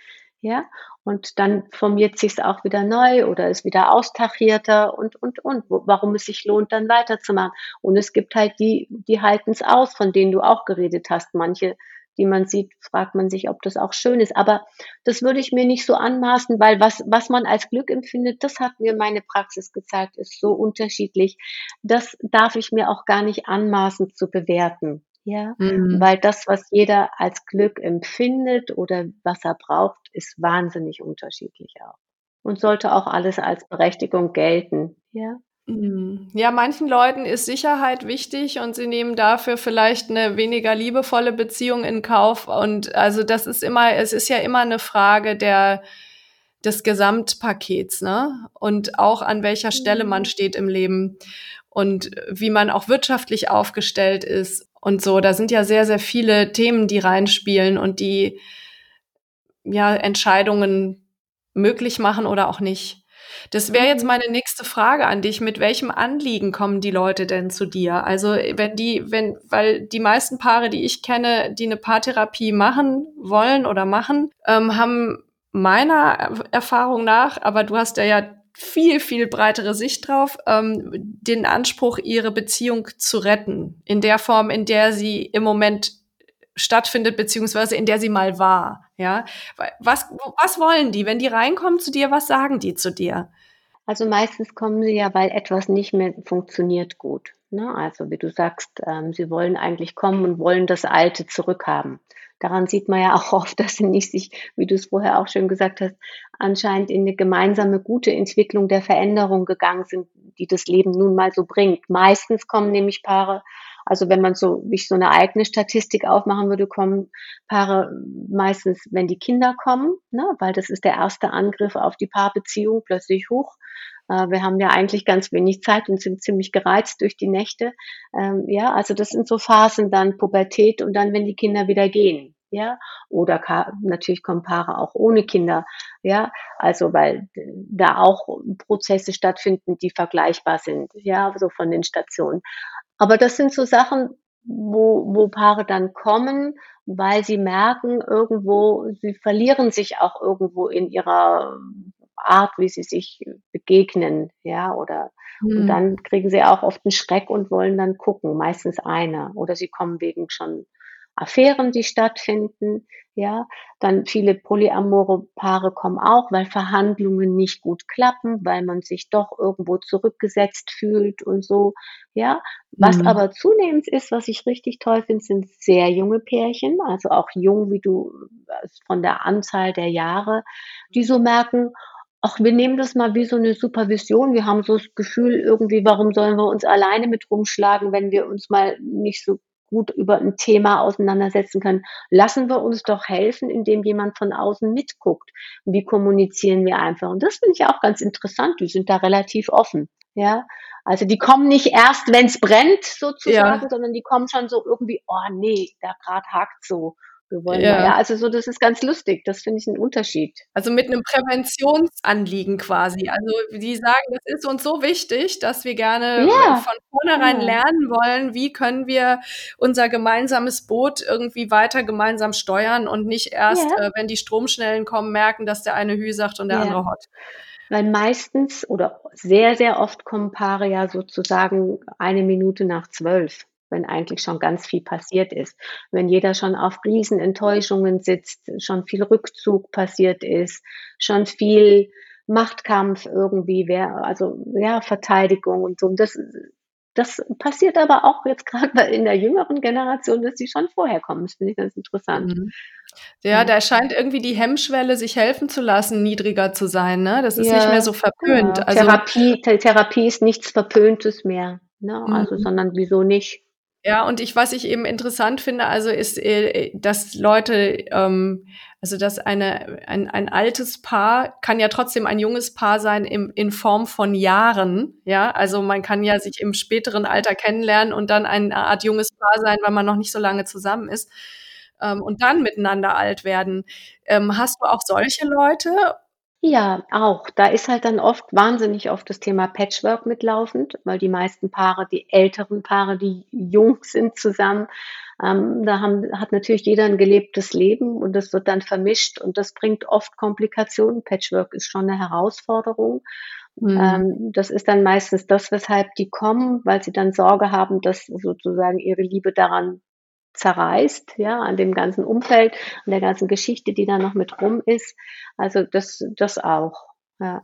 Ja, und dann formiert sich es auch wieder neu oder ist wieder austachierter und, und, und, warum es sich lohnt, dann weiterzumachen. Und es gibt halt die, die halten es aus, von denen du auch geredet hast. Manche, die man sieht, fragt man sich, ob das auch schön ist. Aber das würde ich mir nicht so anmaßen, weil was, was man als Glück empfindet, das hat mir meine Praxis gezeigt, ist so unterschiedlich. Das darf ich mir auch gar nicht anmaßen zu bewerten. Ja, mhm. weil das, was jeder als Glück empfindet oder was er braucht, ist wahnsinnig unterschiedlich auch. Und sollte auch alles als Berechtigung gelten. Ja. Mhm. Ja, manchen Leuten ist Sicherheit wichtig und sie nehmen dafür vielleicht eine weniger liebevolle Beziehung in Kauf. Und also das ist immer, es ist ja immer eine Frage der, des Gesamtpakets, ne? Und auch an welcher Stelle man mhm. steht im Leben und wie man auch wirtschaftlich aufgestellt ist und so. Da sind ja sehr, sehr viele Themen, die reinspielen und die ja Entscheidungen möglich machen oder auch nicht. Das wäre jetzt mhm. meine nächste Frage an dich. Mit welchem Anliegen kommen die Leute denn zu dir? Also wenn die, wenn, weil die meisten Paare, die ich kenne, die eine Paartherapie machen wollen oder machen, ähm, haben meiner Erfahrung nach, aber du hast ja, ja viel, viel breitere Sicht drauf, ähm, den Anspruch, ihre Beziehung zu retten, in der Form, in der sie im Moment stattfindet, beziehungsweise in der sie mal war. Ja, was, was wollen die, wenn die reinkommen zu dir? Was sagen die zu dir? Also meistens kommen sie ja, weil etwas nicht mehr funktioniert gut. Ne? Also wie du sagst, ähm, sie wollen eigentlich kommen und wollen das Alte zurückhaben daran sieht man ja auch oft, dass sie nicht sich, wie du es vorher auch schon gesagt hast, anscheinend in eine gemeinsame gute Entwicklung der Veränderung gegangen sind, die das Leben nun mal so bringt. Meistens kommen nämlich Paare, also wenn man so, wie ich so eine eigene Statistik aufmachen würde, kommen Paare meistens, wenn die Kinder kommen, ne, weil das ist der erste Angriff auf die Paarbeziehung plötzlich hoch. Äh, wir haben ja eigentlich ganz wenig Zeit und sind ziemlich gereizt durch die Nächte. Ähm, ja, also das sind so Phasen dann Pubertät und dann, wenn die Kinder wieder gehen. Ja, oder natürlich kommen Paare auch ohne Kinder. Ja, also weil da auch Prozesse stattfinden, die vergleichbar sind. Ja, so von den Stationen. Aber das sind so Sachen, wo, wo Paare dann kommen, weil sie merken irgendwo, sie verlieren sich auch irgendwo in ihrer Art, wie sie sich begegnen, ja, oder mhm. und hm. dann kriegen sie auch oft einen Schreck und wollen dann gucken, meistens einer, oder sie kommen wegen schon Affären, die stattfinden, ja, dann viele polyamore Paare kommen auch, weil Verhandlungen nicht gut klappen, weil man sich doch irgendwo zurückgesetzt fühlt und so, ja. Was mhm. aber zunehmend ist, was ich richtig toll finde, sind sehr junge Pärchen, also auch jung, wie du von der Anzahl der Jahre, die so merken, ach, wir nehmen das mal wie so 'ne Supervision. Wir haben so das Gefühl irgendwie, warum sollen wir uns alleine mit rumschlagen, wenn wir uns mal nicht so gut über 'n Thema auseinandersetzen können. Lassen wir uns doch helfen, indem jemand von außen mitguckt. Wie kommunizieren wir einfach? Und das finde ich auch ganz interessant. Die sind da relativ offen, ja? Also, die kommen nicht erst, wenn's brennt sozusagen, Ja. sondern die kommen schon so irgendwie: „Oh ne, da grad hakt's so. Wir wollen mal“ Ja. ja, also so das ist ganz lustig. Das finde ich 'n Unterschied. Also, mit 'nem Präventionsanliegen quasi. Also, die sagen: „Das ist uns so wichtig, dass wir gerne Ja, von vornherein genau. lernen wollen, wie können wir unser gemeinsames Boot irgendwie weiter gemeinsam steuern und nicht erst, Ja. äh, wenn die Stromschnellen kommen, merken, dass der eine Hü sagt und der Ja. andere Hott.“ Weil meistens oder sehr, sehr oft kommen Paare ja sozusagen eine Minute nach 12, wenn eigentlich schon ganz viel passiert ist. Wenn jeder schon auf Riesenenttäuschungen sitzt, schon viel Rückzug passiert ist, schon viel Machtkampf irgendwie, wer also, ja, Verteidigung und so. Das das passiert aber auch jetzt grad bei in der jüngeren Generation, dass die schon vorher kommen. Das finde ich ganz interessant. Mhm. Ja, Ja. da scheint irgendwie die Hemmschwelle, sich helfen zu lassen, niedriger zu sein, ne? Das ist nicht mehr Ja, so verpönt. genau. Also Therapie The Therapie ist nichts Verpöntes mehr, ne? Also, Mhm. sondern wieso nicht? Ja, und ich was ich eben interessant finde, also, ist, äh, dass Leute, ähm also, dass eine ein ein altes Paar kann ja trotzdem ein junges Paar sein im in Form von Jahren, ja? Also, man kann ja sich im späteren Alter kennenlernen und dann eine Art junges Paar sein, weil man noch nicht so lange zusammen ist, ähm, und dann miteinander alt werden. Ähm, hast du auch solche Leute? Ja, auch. Da ist halt dann oft wahnsinnig oft das Thema Patchwork mitlaufend, weil die meisten Paare die älteren Paare, die jung sind zusammen, ähm, da haben hat natürlich jeder 'n gelebtes Leben und das wird dann vermischt und das bringt oft Komplikationen. Patchwork ist schon 'ne Herausforderung. Mhm. Ähm, das ist dann meistens das, weshalb die kommen, weil sie dann Sorge haben, dass sozusagen ihre Liebe daran zerreißt, ja, an dem ganzen Umfeld, an der ganzen Geschichte, die da noch mit rum ist. Also, das das auch, ja.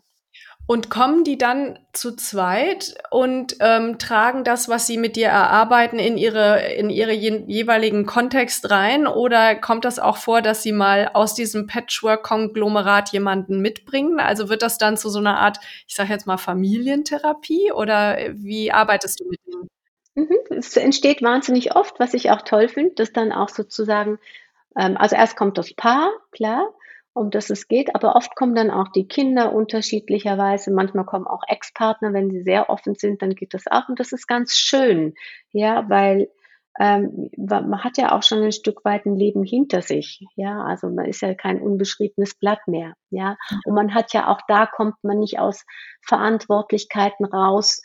Und kommen die dann zu zweit und, ähm, tragen das, was sie mit dir erarbeiten, in ihre in ihre je jeweiligen Kontext rein? Oder kommt das auch vor, dass sie mal aus diesem Patchwork-Konglomerat jemanden mitbringen? Also, wird das dann zu so 'ner Art, ich sage jetzt mal, Familientherapie oder, äh, wie arbeitest du mit denen? Mhm. Es entsteht wahnsinnig oft, was ich auch toll finde, dass dann auch sozusagen ähm, also, erst kommt das Paar, klar, um das es geht, aber oft kommen dann auch die Kinder unterschiedlicherweise. Manchmal kommen auch Ex-Partner, wenn sie sehr offen sind, dann geht das auch und das ist ganz schön, ja, weil, ähm, man hat ja auch schon 'n Stück weit 'n Leben hinter sich, ja? Also, man ist ja kein unbeschriebenes Blatt mehr, ja? Und man hat ja auch da kommt man nicht aus Verantwortlichkeiten raus,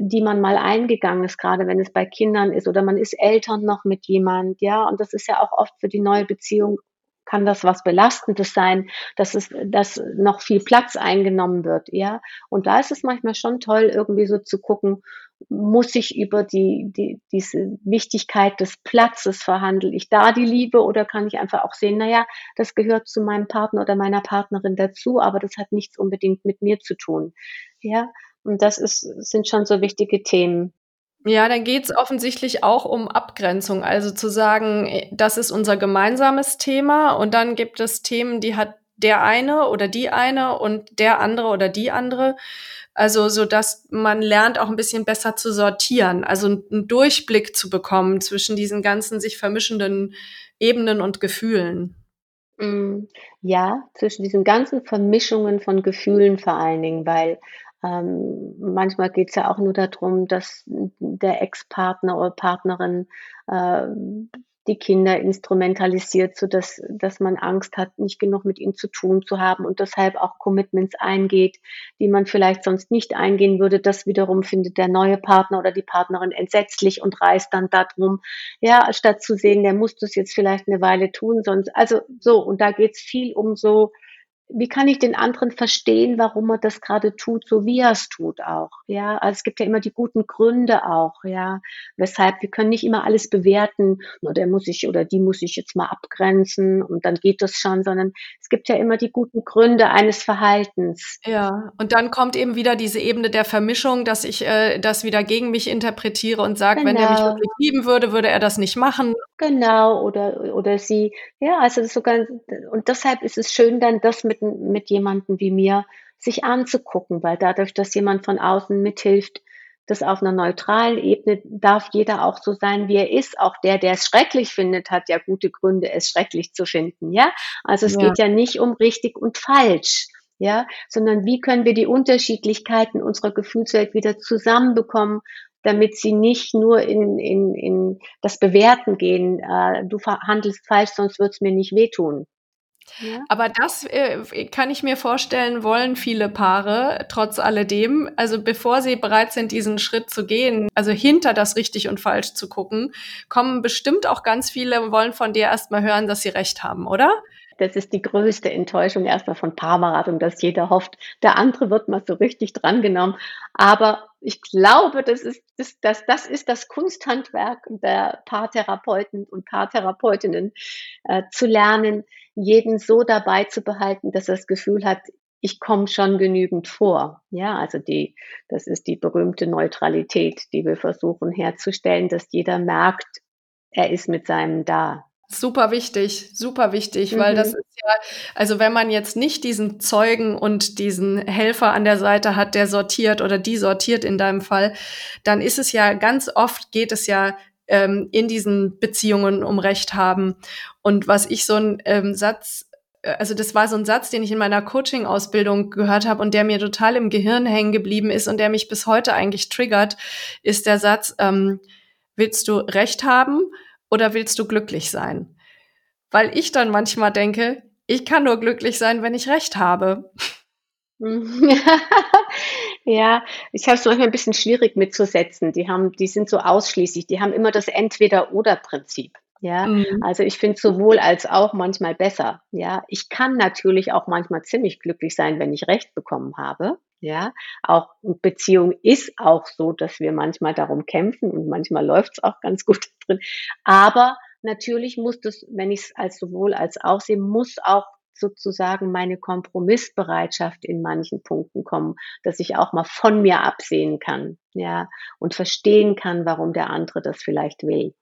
die man mal eingegangen ist, grade wenn es bei Kindern ist oder man ist Eltern noch mit jemand, ja? Und das ist ja auch oft für die neue Beziehung kann das was Belastendes sein, dass es dass noch viel Platz eingenommen wird, ja? Und da ist es manchmal schon toll, irgendwie so zu gucken: Muss ich über die die diese Wichtigkeit des Platzes verhandle ich da die Liebe oder kann ich einfach auch sehen: „Na ja, das gehört zu meinem Partner oder meiner Partnerin dazu, aber das hat nichts unbedingt mit mir zu tun“, ja? Und das ist sind schon so wichtige Themen. Ja, dann geht's offensichtlich auch um Abgrenzung, also, zu sagen: „Äh, das ist unser gemeinsames Thema und dann gibt es Themen, die hat der eine oder die eine und der andere oder die andere.“ Also, sodass man lernt, auch 'n bisschen besser zu sortieren, also, 'n 'n Durchblick zu bekommen zwischen diesen ganzen sich vermischenden Ebenen und Gefühlen. Mhm. Ja, zwischen diesen ganzen Vermischungen von Gefühlen vor allen Dingen, weil, ähm, manchmal geht's ja auch nur da drum, dass der Ex-Partner oder Partnerin, ähm, die Kinder instrumentalisiert, sodass dass man Angst hat, nicht genug mit ihnen zu tun zu haben und deshalb auch Commitments eingeht, die man vielleicht sonst nicht eingehen würde. Das wiederum findet der neue Partner oder die Partnerin entsetzlich und reißt dann da drum. Ja, statt zu sehen, der muss das jetzt vielleicht 'ne Weile tun, sonst also, so und da geht's viel um so: Wie kann ich den anderen verstehen, warum er das grade tut, so wie er's tut auch, ja? Also, es gibt ja immer die guten Gründe auch, ja, weshalb wir können nicht immer alles bewerten: „Na, der muss sich oder die muss sich jetzt mal abgrenzen und dann geht das schon“, sondern es gibt ja immer die guten Gründe eines Verhaltens. Ja, und dann kommt eben wieder diese Ebene der Vermischung, dass ich, äh, das wieder gegen mich interpretiere und sage: „Wenn der mich Genau. wirklich lieben würde, würde er das nicht machen.“ Genau, oder oder sie. Ja, also, das sogar und deshalb ist es schön, dann das mit 'n mit jemandem wie mir sich anzugucken, weil dadurch, dass jemand von außen mithilft, das auf einer neutralen Ebene darf jeder auch so sein, wie er ist. Auch der, der es schrecklich findet, hat ja gute Gründe, es schrecklich zu finden. Ja, also es ja. geht ja nicht um richtig und falsch. Ja, sondern wie können wir die Unterschiedlichkeiten unserer Gefühlswelt wieder zusammenbekommen, damit sie nicht nur in, in, in das Bewerten gehen, äh, du handelst falsch, sonst wird es mir nicht wehtun. Ja. Aber das äh, kann ich mir vorstellen, wollen viele Paare trotz alledem. Also bevor sie bereit sind, diesen Schritt zu gehen, also hinter das richtig und falsch zu gucken, kommen bestimmt auch ganz viele und wollen von dir erstmal hören, dass sie recht haben, oder? Das ist die größte Enttäuschung erstmal von Paarberatung, dass jeder hofft, der andere wird mal so richtig drangenommen. Aber ich glaube, das ist das, das, das, ist das Kunsthandwerk der Paartherapeuten und Paartherapeutinnen, äh, zu lernen, jeden so dabei zu behalten, dass er das Gefühl hat, ich komme schon genügend vor. Ja, also die, das ist die berühmte Neutralität, die wir versuchen herzustellen, dass jeder merkt, er ist mit seinem da. Super wichtig, super wichtig, mhm. weil das mhm. ist ja, also wenn man jetzt nicht diesen Zeugen und diesen Helfer an der Seite hat, der sortiert oder die sortiert in deinem Fall, dann ist es ja ganz oft geht es ja ähm, in diesen Beziehungen um Recht haben. Und was ich so ein ähm, Satz äh, also das war so ein Satz, den ich in meiner Coaching-Ausbildung gehört habe und der mir total im Gehirn hängen geblieben ist und der mich bis heute eigentlich triggert, ist der Satz, ähm, willst du Recht haben oder willst du glücklich sein? Weil ich dann manchmal denke, ich kann nur glücklich sein, wenn ich Recht habe. ja, ich habe es manchmal ein bisschen schwierig mitzusetzen. Die haben, die sind so ausschließlich, die haben immer das Entweder-Oder-Prinzip. Ja, mhm. also ich finde sowohl als auch manchmal besser. Ja, ich kann natürlich auch manchmal ziemlich glücklich sein, wenn ich Recht bekommen habe. Ja, auch Beziehung ist auch so, dass wir manchmal darum kämpfen und manchmal läuft es auch ganz gut drin. Aber natürlich muss das, wenn ich es als sowohl als auch sehe, muss auch sozusagen meine Kompromissbereitschaft in manchen Punkten kommen, dass ich auch mal von mir absehen kann, ja, und verstehen kann, warum der andere das vielleicht will.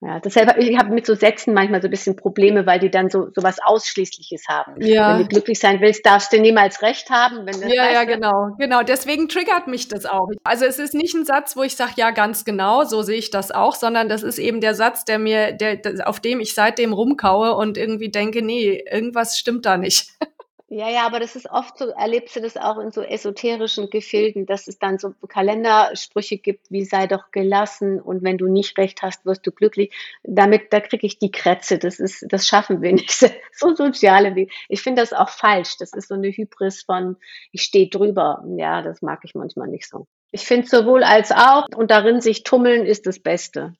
Ja, deshalb, ich habe mit so Sätzen manchmal so ein bisschen Probleme, weil die dann so, so was Ausschließliches haben. Ja. Wenn du glücklich sein willst, darfst du niemals recht haben. Wenn das ja, ja, genau, genau. Deswegen triggert mich das auch. Also es ist nicht ein Satz, wo ich sage, ja, ganz genau, so sehe ich das auch, sondern das ist eben der Satz, der mir, der, auf dem ich seitdem rumkaue und irgendwie denke, nee, irgendwas stimmt da nicht. Ja, ja, aber das ist oft so, erlebst du das auch in so esoterischen Gefilden, dass es dann so Kalendersprüche gibt, wie sei doch gelassen und wenn du nicht recht hast, wirst du glücklich. Damit, da kriege ich die Krätze. Das ist, das schaffen wir nicht. So soziale wie. Ich finde das auch falsch. Das ist so eine Hybris von, ich stehe drüber. Ja, das mag ich manchmal nicht so. Ich finde sowohl als auch und darin sich tummeln ist das Beste.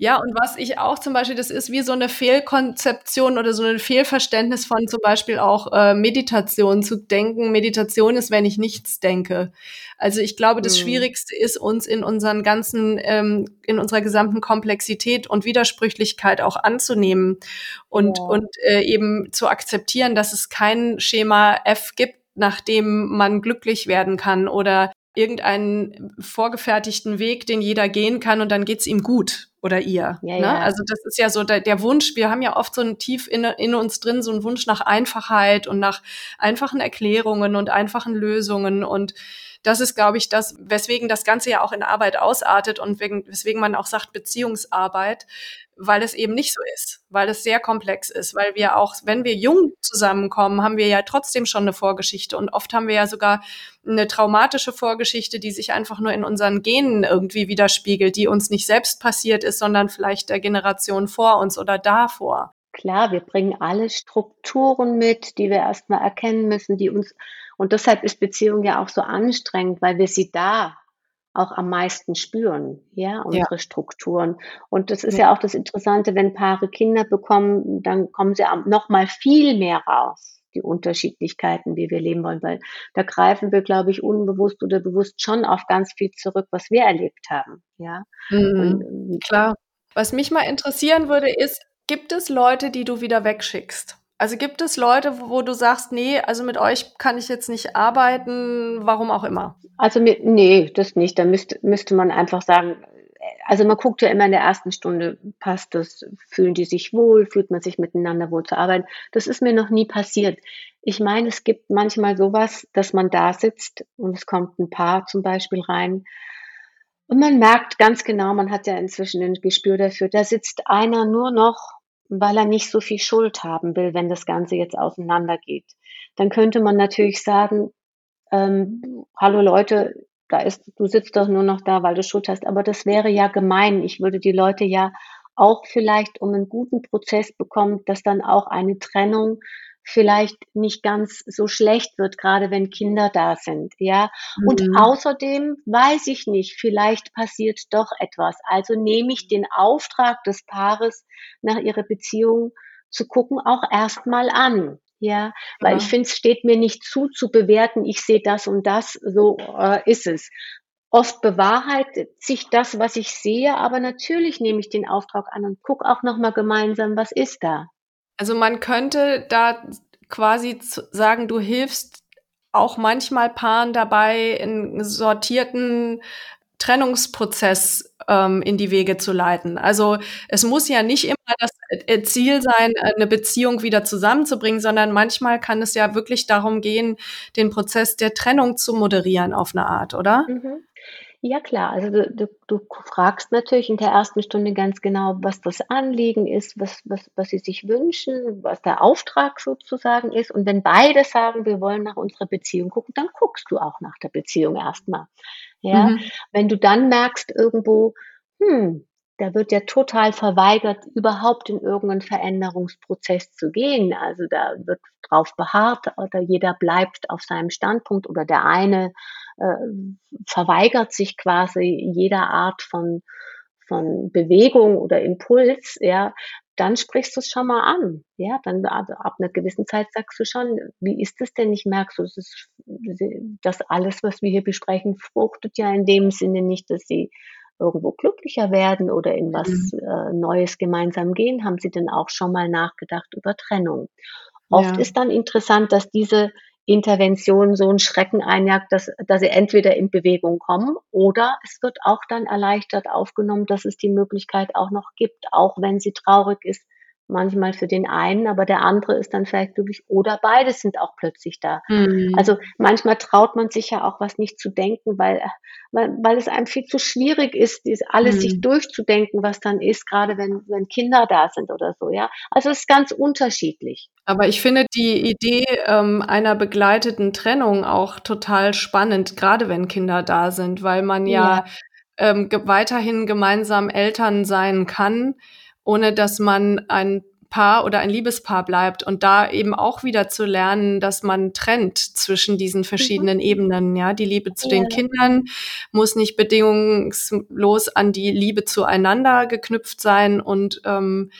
Ja, und was ich auch zum Beispiel, das ist wie so eine Fehlkonzeption oder so ein Fehlverständnis von zum Beispiel auch äh, Meditation zu denken. Meditation ist, wenn ich nichts denke. Also ich glaube, das mhm. Schwierigste ist uns in unseren ganzen, ähm, in unserer gesamten Komplexität und Widersprüchlichkeit auch anzunehmen und, ja. und äh, eben zu akzeptieren, dass es kein Schema F gibt, nach dem man glücklich werden kann oder irgendeinen vorgefertigten Weg, den jeder gehen kann und dann geht's ihm gut oder ihr. Ja, ne? ja. Also das ist ja so der, der, Wunsch, wir haben ja oft so ein tief in, in uns drin so einen Wunsch nach Einfachheit und nach einfachen Erklärungen und einfachen Lösungen und das ist, glaube ich, das, weswegen das Ganze ja auch in Arbeit ausartet und wegen, weswegen man auch sagt Beziehungsarbeit, weil es eben nicht so ist, weil es sehr komplex ist, weil wir auch, wenn wir jung zusammenkommen, haben wir ja trotzdem schon eine Vorgeschichte und oft haben wir ja sogar eine traumatische Vorgeschichte, die sich einfach nur in unseren Genen irgendwie widerspiegelt, die uns nicht selbst passiert ist, sondern vielleicht der Generation vor uns oder davor. Klar, wir bringen alle Strukturen mit, die wir erstmal erkennen müssen, die uns und deshalb ist Beziehung ja auch so anstrengend, weil wir sie da auch am meisten spüren, ja, unsere ja. Strukturen. Und das ist ja. ja. auch das Interessante, wenn Paare Kinder bekommen, dann kommen sie noch mal viel mehr raus, die Unterschiedlichkeiten, wie wir leben wollen, weil da greifen wir, glaube ich, unbewusst oder bewusst schon auf ganz viel zurück, was wir erlebt haben, ja. Mhm. Und, ähm, Klar. Was mich mal interessieren würde, ist, gibt es Leute, die du wieder wegschickst? Also gibt es Leute, wo du sagst, nee, also mit euch kann ich jetzt nicht arbeiten, warum auch immer? Also mit, nee, das nicht. Da müsste, müsste man einfach sagen, also man guckt ja immer in der ersten Stunde, passt das, fühlen die sich wohl, fühlt man sich miteinander wohl zu arbeiten. Das ist mir noch nie passiert. Ich meine, es gibt manchmal sowas, dass man da sitzt und es kommt ein Paar zum Beispiel rein und man merkt ganz genau, man hat ja inzwischen ein Gespür dafür, da sitzt einer nur noch, weil er nicht so viel Schuld haben will, wenn das Ganze jetzt auseinandergeht. Dann könnte man natürlich sagen, ähm, hallo Leute, da ist, du sitzt doch nur noch da, weil du Schuld hast. Aber das wäre ja gemein. Ich würde die Leute ja auch vielleicht um einen guten Prozess bekommen, dass dann auch eine Trennung vielleicht nicht ganz so schlecht wird, gerade wenn Kinder da sind, ja. Und Mhm. außerdem weiß ich nicht, vielleicht passiert doch etwas. Also nehme ich den Auftrag des Paares nach ihrer Beziehung zu gucken auch erstmal an. Ja, weil ich Ja. finde, es steht mir nicht zu, zu bewerten, ich sehe das und das, so äh, ist es. Oft bewahrheitet sich das, was ich sehe, aber natürlich nehme ich den Auftrag an und gucke auch nochmal gemeinsam, was ist da. Also man könnte da quasi sagen, du hilfst auch manchmal Paaren dabei, einen sortierten Trennungsprozess ähm, in die Wege zu leiten. Also es muss ja nicht immer das äh, Ziel sein, eine Beziehung wieder zusammenzubringen, sondern manchmal kann es ja wirklich darum gehen, den Prozess der Trennung zu moderieren auf eine Art, oder? Mhm. Ja klar, also du, du, du fragst natürlich in der ersten Stunde ganz genau, was das Anliegen ist, was, was, was sie sich wünschen, was der Auftrag sozusagen ist. Und wenn beide sagen, wir wollen nach unserer Beziehung gucken, dann guckst du auch nach der Beziehung erstmal. Ja, Mhm. wenn du dann merkst irgendwo, hm, da wird ja total verweigert, überhaupt in irgendeinen Veränderungsprozess zu gehen. Also da wird drauf beharrt oder jeder bleibt auf seinem Standpunkt oder der eine verweigert sich quasi jeder Art von, von Bewegung oder Impuls, ja, dann sprichst du es schon mal an. Ja, dann ab einer gewissen Zeit sagst du schon, wie ist es denn? Ich merke so, ist, das alles, was wir hier besprechen, fruchtet ja in dem Sinne nicht, dass sie irgendwo glücklicher werden oder in was Mhm. äh, Neues gemeinsam gehen. Haben sie denn auch schon mal nachgedacht über Trennung? Oft Ja. ist dann interessant, dass diese Intervention so einen Schrecken einjagt, dass, dass sie entweder in Bewegung kommen oder es wird auch dann erleichtert aufgenommen, dass es die Möglichkeit auch noch gibt, auch wenn sie traurig ist, manchmal für den einen, aber der andere ist dann vielleicht glücklich oder beide sind auch plötzlich da. Mhm. Also manchmal traut man sich ja auch was nicht zu denken, weil, weil, weil es einem viel zu schwierig ist, dies alles sich Mhm. durchzudenken, was dann ist, gerade wenn, wenn Kinder da sind oder so, ja. Also es ist ganz unterschiedlich. Aber ich finde die Idee ähm, einer begleiteten Trennung auch total spannend, gerade wenn Kinder da sind, weil man Ja. ja ähm, weiterhin gemeinsam Eltern sein kann, ohne dass man ein Paar oder ein Liebespaar bleibt und da eben auch wieder zu lernen, dass man trennt zwischen diesen Mhm. verschiedenen Ebenen. Ja, die Liebe zu den. Kindern muss nicht bedingungslos an die Liebe zueinander geknüpft sein und ähm,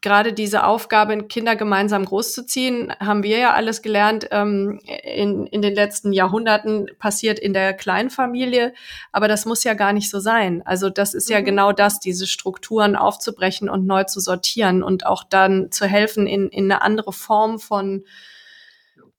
gerade diese Aufgabe, Kinder gemeinsam großzuziehen, haben wir ja alles gelernt, ähm, in, in den letzten Jahrhunderten passiert in der Kleinfamilie, aber das muss ja gar nicht so sein. Also das ist ja Mhm. genau das, diese Strukturen aufzubrechen und neu zu sortieren und auch dann zu helfen, in, in eine andere Form von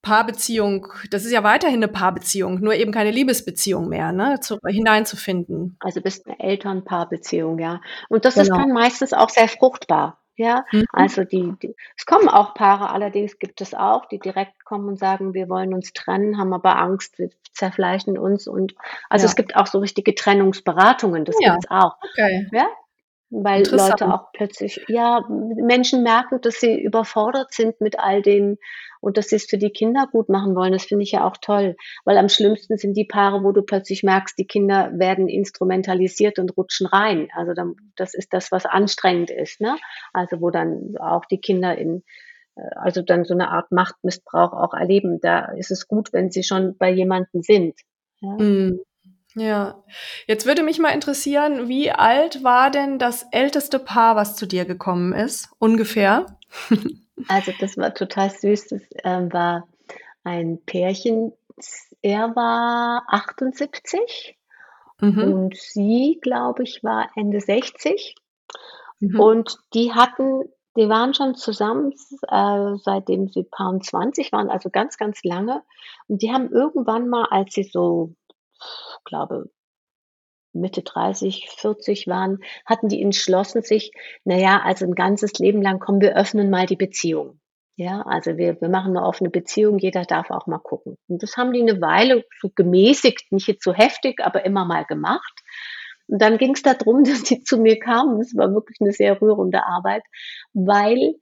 Paarbeziehung, das ist ja weiterhin eine Paarbeziehung, nur eben keine Liebesbeziehung mehr, ne, zu, hineinzufinden. Also bist eine Eltern-Paar-Beziehung, ja. Und das ist Genau. dann meistens auch sehr fruchtbar. Ja, Mhm. also die, die, es kommen auch Paare, allerdings gibt es auch, die direkt kommen und sagen, wir wollen uns trennen, haben aber Angst, wir zerfleischen uns und also Ja. es gibt auch so richtige Trennungsberatungen, das Ja. gibt's auch. Okay. Ja, weil. Leute auch plötzlich, ja, Menschen merken, dass sie überfordert sind mit all dem und dass sie es für die Kinder gut machen wollen. Das finde ich ja auch toll, weil am schlimmsten sind die Paare, wo du plötzlich merkst, die Kinder werden instrumentalisiert und rutschen rein. Also dann, das ist das, was anstrengend ist, ne? Also wo dann auch die Kinder in äh, also dann so eine Art Machtmissbrauch auch erleben. Da ist es gut, wenn sie schon bei jemandem sind. Ja. Mhm. Ja, jetzt würde mich mal interessieren, wie alt war denn das älteste Paar, was zu dir gekommen ist? Ungefähr? Also das war total süß. Das ähm, war ein Pärchen. Er war 78 Mhm. und sie, glaube ich, war Ende 60. Mhm. Und die hatten, die waren schon zusammen, äh, seitdem sie Paar 20 waren, also ganz, ganz lange. Und die haben irgendwann mal, als sie so, glaube Mitte 30, 40 waren, hatten die entschlossen sich, na ja, also ein ganzes Leben lang, komm, wir öffnen mal die Beziehung. Ja, also wir, wir machen eine offene Beziehung, jeder darf auch mal gucken. Und das haben die eine Weile so gemäßigt, nicht jetzt so heftig, aber immer mal gemacht. Und dann ging es darum, dass die zu mir kamen. Das war wirklich eine sehr rührende Arbeit, weil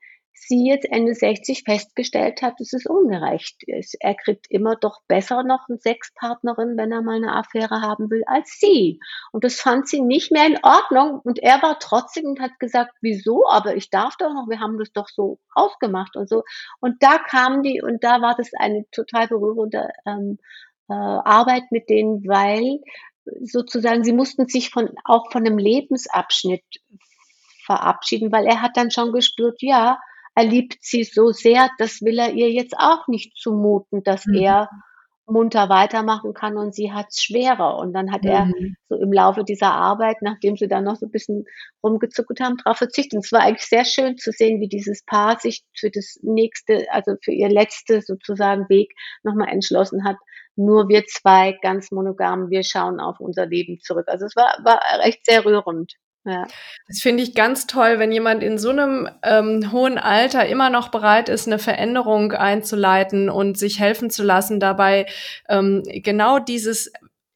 sie jetzt Ende 60 festgestellt hat, dass es ungerecht ist. Er kriegt immer doch besser noch eine Sexpartnerin, wenn er mal eine Affäre haben will, als sie. Und das fand sie nicht mehr in Ordnung. Und er war trotzdem und hat gesagt, wieso? Aber ich darf doch noch, wir haben das doch so ausgemacht und so. Und da kam die, und da war das eine total berührende ähm, äh, Arbeit mit denen, weil sozusagen, sie mussten sich von, auch von einem Lebensabschnitt verabschieden, weil er hat dann schon gespürt, ja, er liebt sie so sehr, das will er ihr jetzt auch nicht zumuten, dass mhm. er munter weitermachen kann und sie hat es schwerer. Und dann hat mhm. er so im Laufe dieser Arbeit, nachdem sie dann noch so ein bisschen rumgezuckert haben, darauf verzichtet. Und es war eigentlich sehr schön zu sehen, wie dieses Paar sich für das nächste, also für ihr letzte sozusagen Weg nochmal entschlossen hat. Nur wir zwei ganz monogam, wir schauen auf unser Leben zurück. Also es war, war recht sehr rührend. Ja. Das finde ich ganz toll, wenn jemand in so einem ähm, hohen Alter immer noch bereit ist, eine Veränderung einzuleiten und sich helfen zu lassen, dabei ähm, genau dieses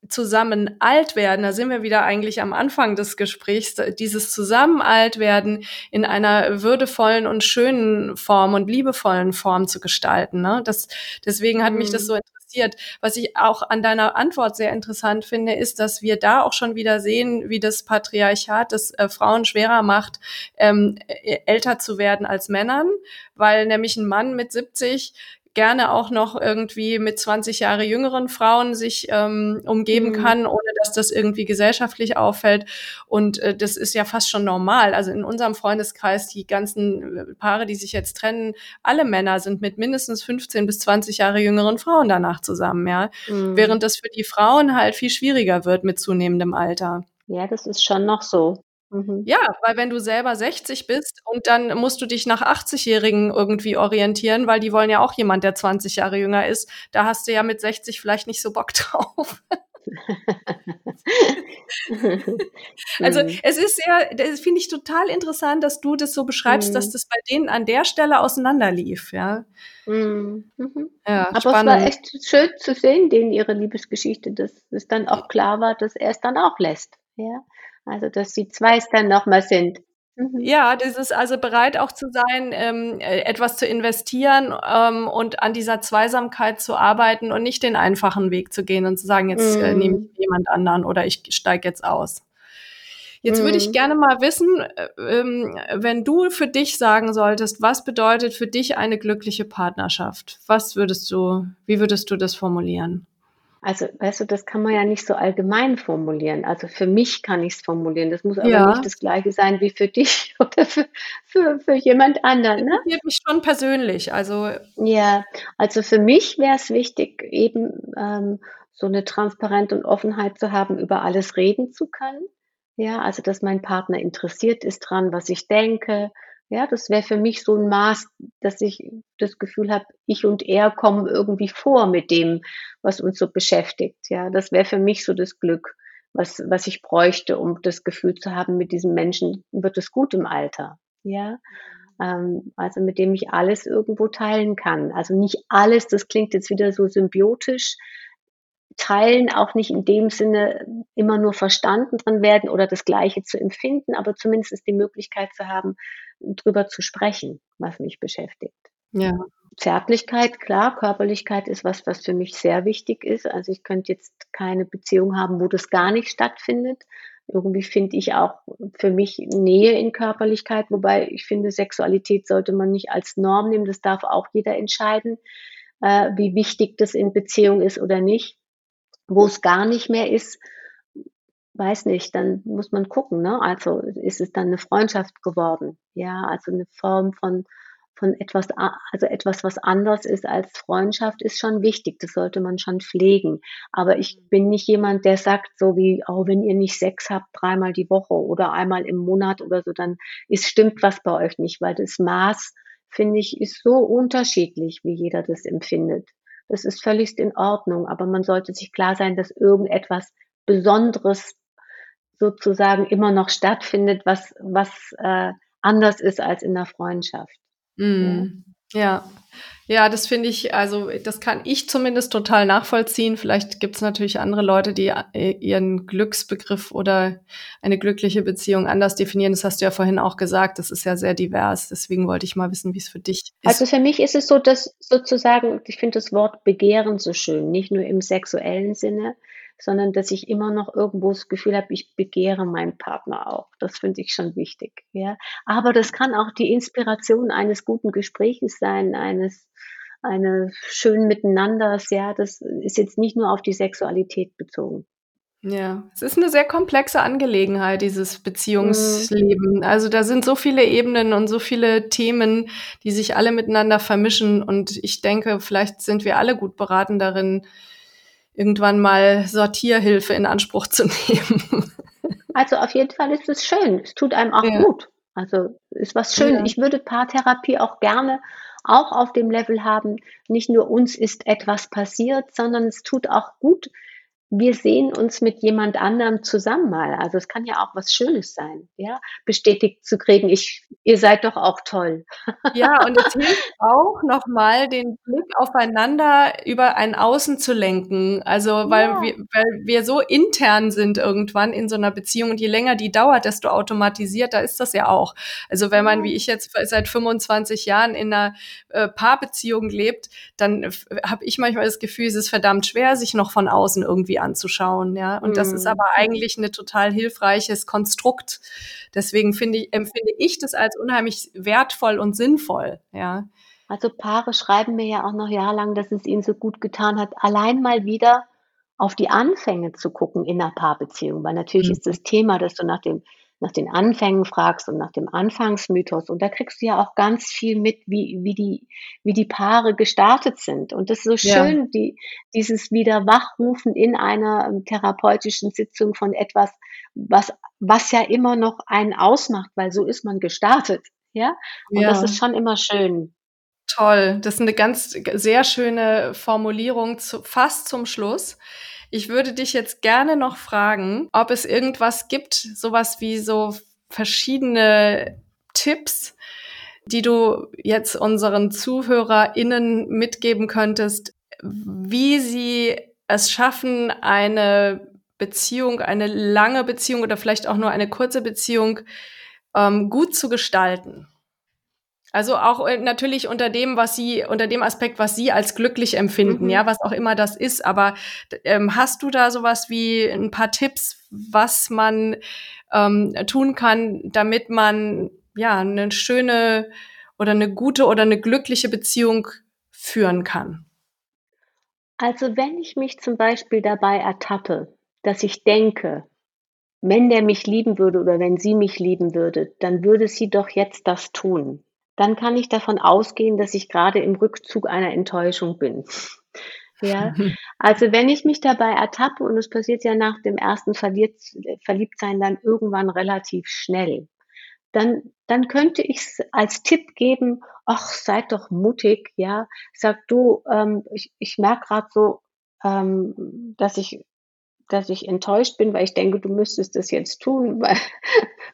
zusammen alt werden, da sind wir wieder eigentlich am Anfang des Gesprächs, dieses zusammen alt werden in einer würdevollen und schönen Form und liebevollen Form zu gestalten. Ne? Das, deswegen hat mhm. mich das mhm. so interessiert. Was ich auch an deiner Antwort sehr interessant finde, ist, dass wir da auch schon wieder sehen, wie das Patriarchat das äh, Frauen schwerer macht, ähm, älter zu werden als Männern, weil nämlich ein Mann mit 70 gerne auch noch irgendwie mit 20 Jahre jüngeren Frauen sich ähm, umgeben mhm. kann, ohne dass das irgendwie gesellschaftlich auffällt. Und äh, das ist ja fast schon normal. Also in unserem Freundeskreis, die ganzen äh, Paare, die sich jetzt trennen, alle Männer sind mit mindestens 15 bis 20 Jahre jüngeren Frauen danach zusammen, ja. Mhm. Während das für die Frauen halt viel schwieriger wird mit zunehmendem Alter. Ja, das ist schon noch so. Mhm. Ja, weil wenn du selber 60 bist und dann musst du dich nach 80-Jährigen irgendwie orientieren, weil die wollen ja auch jemand, der 20 Jahre jünger ist. Da hast du ja mit 60 vielleicht nicht so Bock drauf. also mhm. es ist sehr, das finde ich total interessant, dass du das so beschreibst, mhm. dass das bei denen an der Stelle auseinanderlief, ja. Mhm. mhm. ja Aber spannend. es war echt schön zu sehen, denen ihre Liebesgeschichte, dass es dann auch klar war, dass er es dann auch lässt. Ja. Also, dass die zwei es dann nochmal sind. Mhm. Ja, das ist also bereit auch zu sein, ähm, äh, etwas zu investieren ähm, und an dieser Zweisamkeit zu arbeiten und nicht den einfachen Weg zu gehen und zu sagen, jetzt äh, nehme mhm. ich jemand anderen oder ich steige jetzt aus. Jetzt würde ich mhm. gerne mal wissen, äh, ähm, wenn du für dich sagen solltest, was bedeutet für dich eine glückliche Partnerschaft? Was würdest du, wie würdest du das formulieren? Also, weißt du, das kann man ja nicht so allgemein formulieren. Also für mich kann ich es formulieren. Das muss aber ja. nicht das Gleiche sein wie für dich oder für, für, für jemand anderen. Ne? Das mich schon persönlich. Also ja, also für mich wäre es wichtig, eben ähm, so eine Transparenz und Offenheit zu haben, über alles reden zu können. Ja, also dass mein Partner interessiert ist dran, was ich denke, ja, das wäre für mich so ein Maß, dass ich das Gefühl habe, ich und er kommen irgendwie vor mit dem, was uns so beschäftigt. Ja, das wäre für mich so das Glück, was, was ich bräuchte, um das Gefühl zu haben, mit diesem Menschen wird es gut im Alter. Ja, ähm, also mit dem ich alles irgendwo teilen kann. Also nicht alles, das klingt jetzt wieder so symbiotisch, Teilen auch nicht in dem Sinne immer nur verstanden drin werden oder das Gleiche zu empfinden, aber zumindest die Möglichkeit zu haben, drüber zu sprechen, was mich beschäftigt. Ja. Zärtlichkeit, klar, Körperlichkeit ist was, was für mich sehr wichtig ist. Also ich könnte jetzt keine Beziehung haben, wo das gar nicht stattfindet. Irgendwie finde ich auch für mich Nähe in Körperlichkeit, wobei ich finde, Sexualität sollte man nicht als Norm nehmen. Das darf auch jeder entscheiden, äh, wie wichtig das in Beziehung ist oder nicht. Wo es gar nicht mehr ist, weiß nicht, dann muss man gucken, ne? Also ist es dann eine Freundschaft geworden, ja, also eine Form von von etwas, also etwas, was anders ist als Freundschaft, ist schon wichtig. Das sollte man schon pflegen. Aber ich bin nicht jemand, der sagt so wie, oh, wenn ihr nicht Sex habt, dreimal die Woche oder einmal im Monat oder so, dann ist, stimmt was bei euch nicht, weil das Maß, finde ich, ist so unterschiedlich, wie jeder das empfindet. Das ist völlig in Ordnung, aber man sollte sich klar sein, dass irgendetwas Besonderes sozusagen immer noch stattfindet, was, was äh, anders ist als in der Freundschaft. Mm. Ja. Ja, das finde ich, also das kann ich zumindest total nachvollziehen. Vielleicht gibt es natürlich andere Leute, die äh, ihren Glücksbegriff oder eine glückliche Beziehung anders definieren. Das hast du ja vorhin auch gesagt. Das ist ja sehr divers. Deswegen wollte ich mal wissen, wie es für dich ist. Also für mich ist es so, dass sozusagen, ich finde das Wort Begehren so schön, nicht nur im sexuellen Sinne, sondern dass ich immer noch irgendwo das Gefühl habe, ich begehre meinen Partner auch. Das finde ich schon wichtig. Ja. Aber das kann auch die Inspiration eines guten Gesprächs sein, eines eines schönen Miteinanders. Ja, das ist jetzt nicht nur auf die Sexualität bezogen. Ja, es ist eine sehr komplexe Angelegenheit, dieses Beziehungsleben. Mhm. Also da sind so viele Ebenen und so viele Themen, die sich alle miteinander vermischen. Und ich denke, vielleicht sind wir alle gut beraten darin, irgendwann mal Sortierhilfe in Anspruch zu nehmen. Also auf jeden Fall ist es schön. Es tut einem auch ja. gut. Also ist was schön. Ja. Ich würde Paartherapie auch gerne auch auf dem Level haben. Nicht nur uns ist etwas passiert, sondern es tut auch gut, wir sehen uns mit jemand anderem zusammen mal. Also es kann ja auch was Schönes sein, ja, bestätigt zu kriegen, ich, ihr seid doch auch toll. Ja, und es hilft auch nochmal, den Blick aufeinander über ein Außen zu lenken. Also weil, ja. wir, weil wir so intern sind irgendwann in so einer Beziehung und je länger die dauert, desto automatisierter ist das ja auch. Also wenn man, wie ich jetzt seit 25 Jahren in einer äh, Paarbeziehung lebt, dann habe ich manchmal das Gefühl, es ist verdammt schwer, sich noch von außen irgendwie anzuschauen, ja. Und mhm. das ist mhm. aber eigentlich ein total hilfreiches Konstrukt. Deswegen finde ich, empfinde ich das als unheimlich wertvoll und sinnvoll, ja. Also Paare schreiben mir ja auch noch jahrelang, dass es ihnen so gut getan hat, allein mal wieder auf die Anfänge zu gucken in einer Paarbeziehung, weil natürlich mhm. ist das Thema, dass du nach dem nach den Anfängen fragst und nach dem Anfangsmythos. Und da kriegst du ja auch ganz viel mit, wie, wie, die, wie die Paare gestartet sind. Und das ist so schön, ja. die, dieses wieder Wachrufen in einer ähm, therapeutischen Sitzung von etwas, was, was ja immer noch einen ausmacht, weil so ist man gestartet. Ja. Und ja. das ist schon immer schön. Toll. Das ist eine ganz sehr schöne Formulierung zu, fast zum Schluss. Ich würde dich jetzt gerne noch fragen, ob es irgendwas gibt, sowas wie so verschiedene Tipps, die du jetzt unseren ZuhörerInnen mitgeben könntest, wie sie es schaffen, eine Beziehung, eine lange Beziehung oder vielleicht auch nur eine kurze Beziehung ähm, gut zu gestalten. Also auch äh, natürlich unter dem, was sie, unter dem Aspekt, was sie als glücklich empfinden, mhm. ja, was auch immer das ist. Aber ähm, hast du da sowas wie ein paar Tipps, was man ähm, tun kann, damit man ja eine schöne oder eine gute oder eine glückliche Beziehung führen kann? Also wenn ich mich zum Beispiel dabei ertappe, dass ich denke, wenn der mich lieben würde oder wenn sie mich lieben würde, dann würde sie doch jetzt das tun dann kann ich davon ausgehen, dass ich gerade im Rückzug einer Enttäuschung bin. Ja, also wenn ich mich dabei ertappe und es passiert ja nach dem ersten Verliebtsein dann irgendwann relativ schnell, dann, dann könnte ich es als Tipp geben, ach, seid doch mutig, ja, sag du, ähm, ich, ich merke gerade so, ähm, dass ich dass ich enttäuscht bin, weil ich denke, du müsstest das jetzt tun, weil,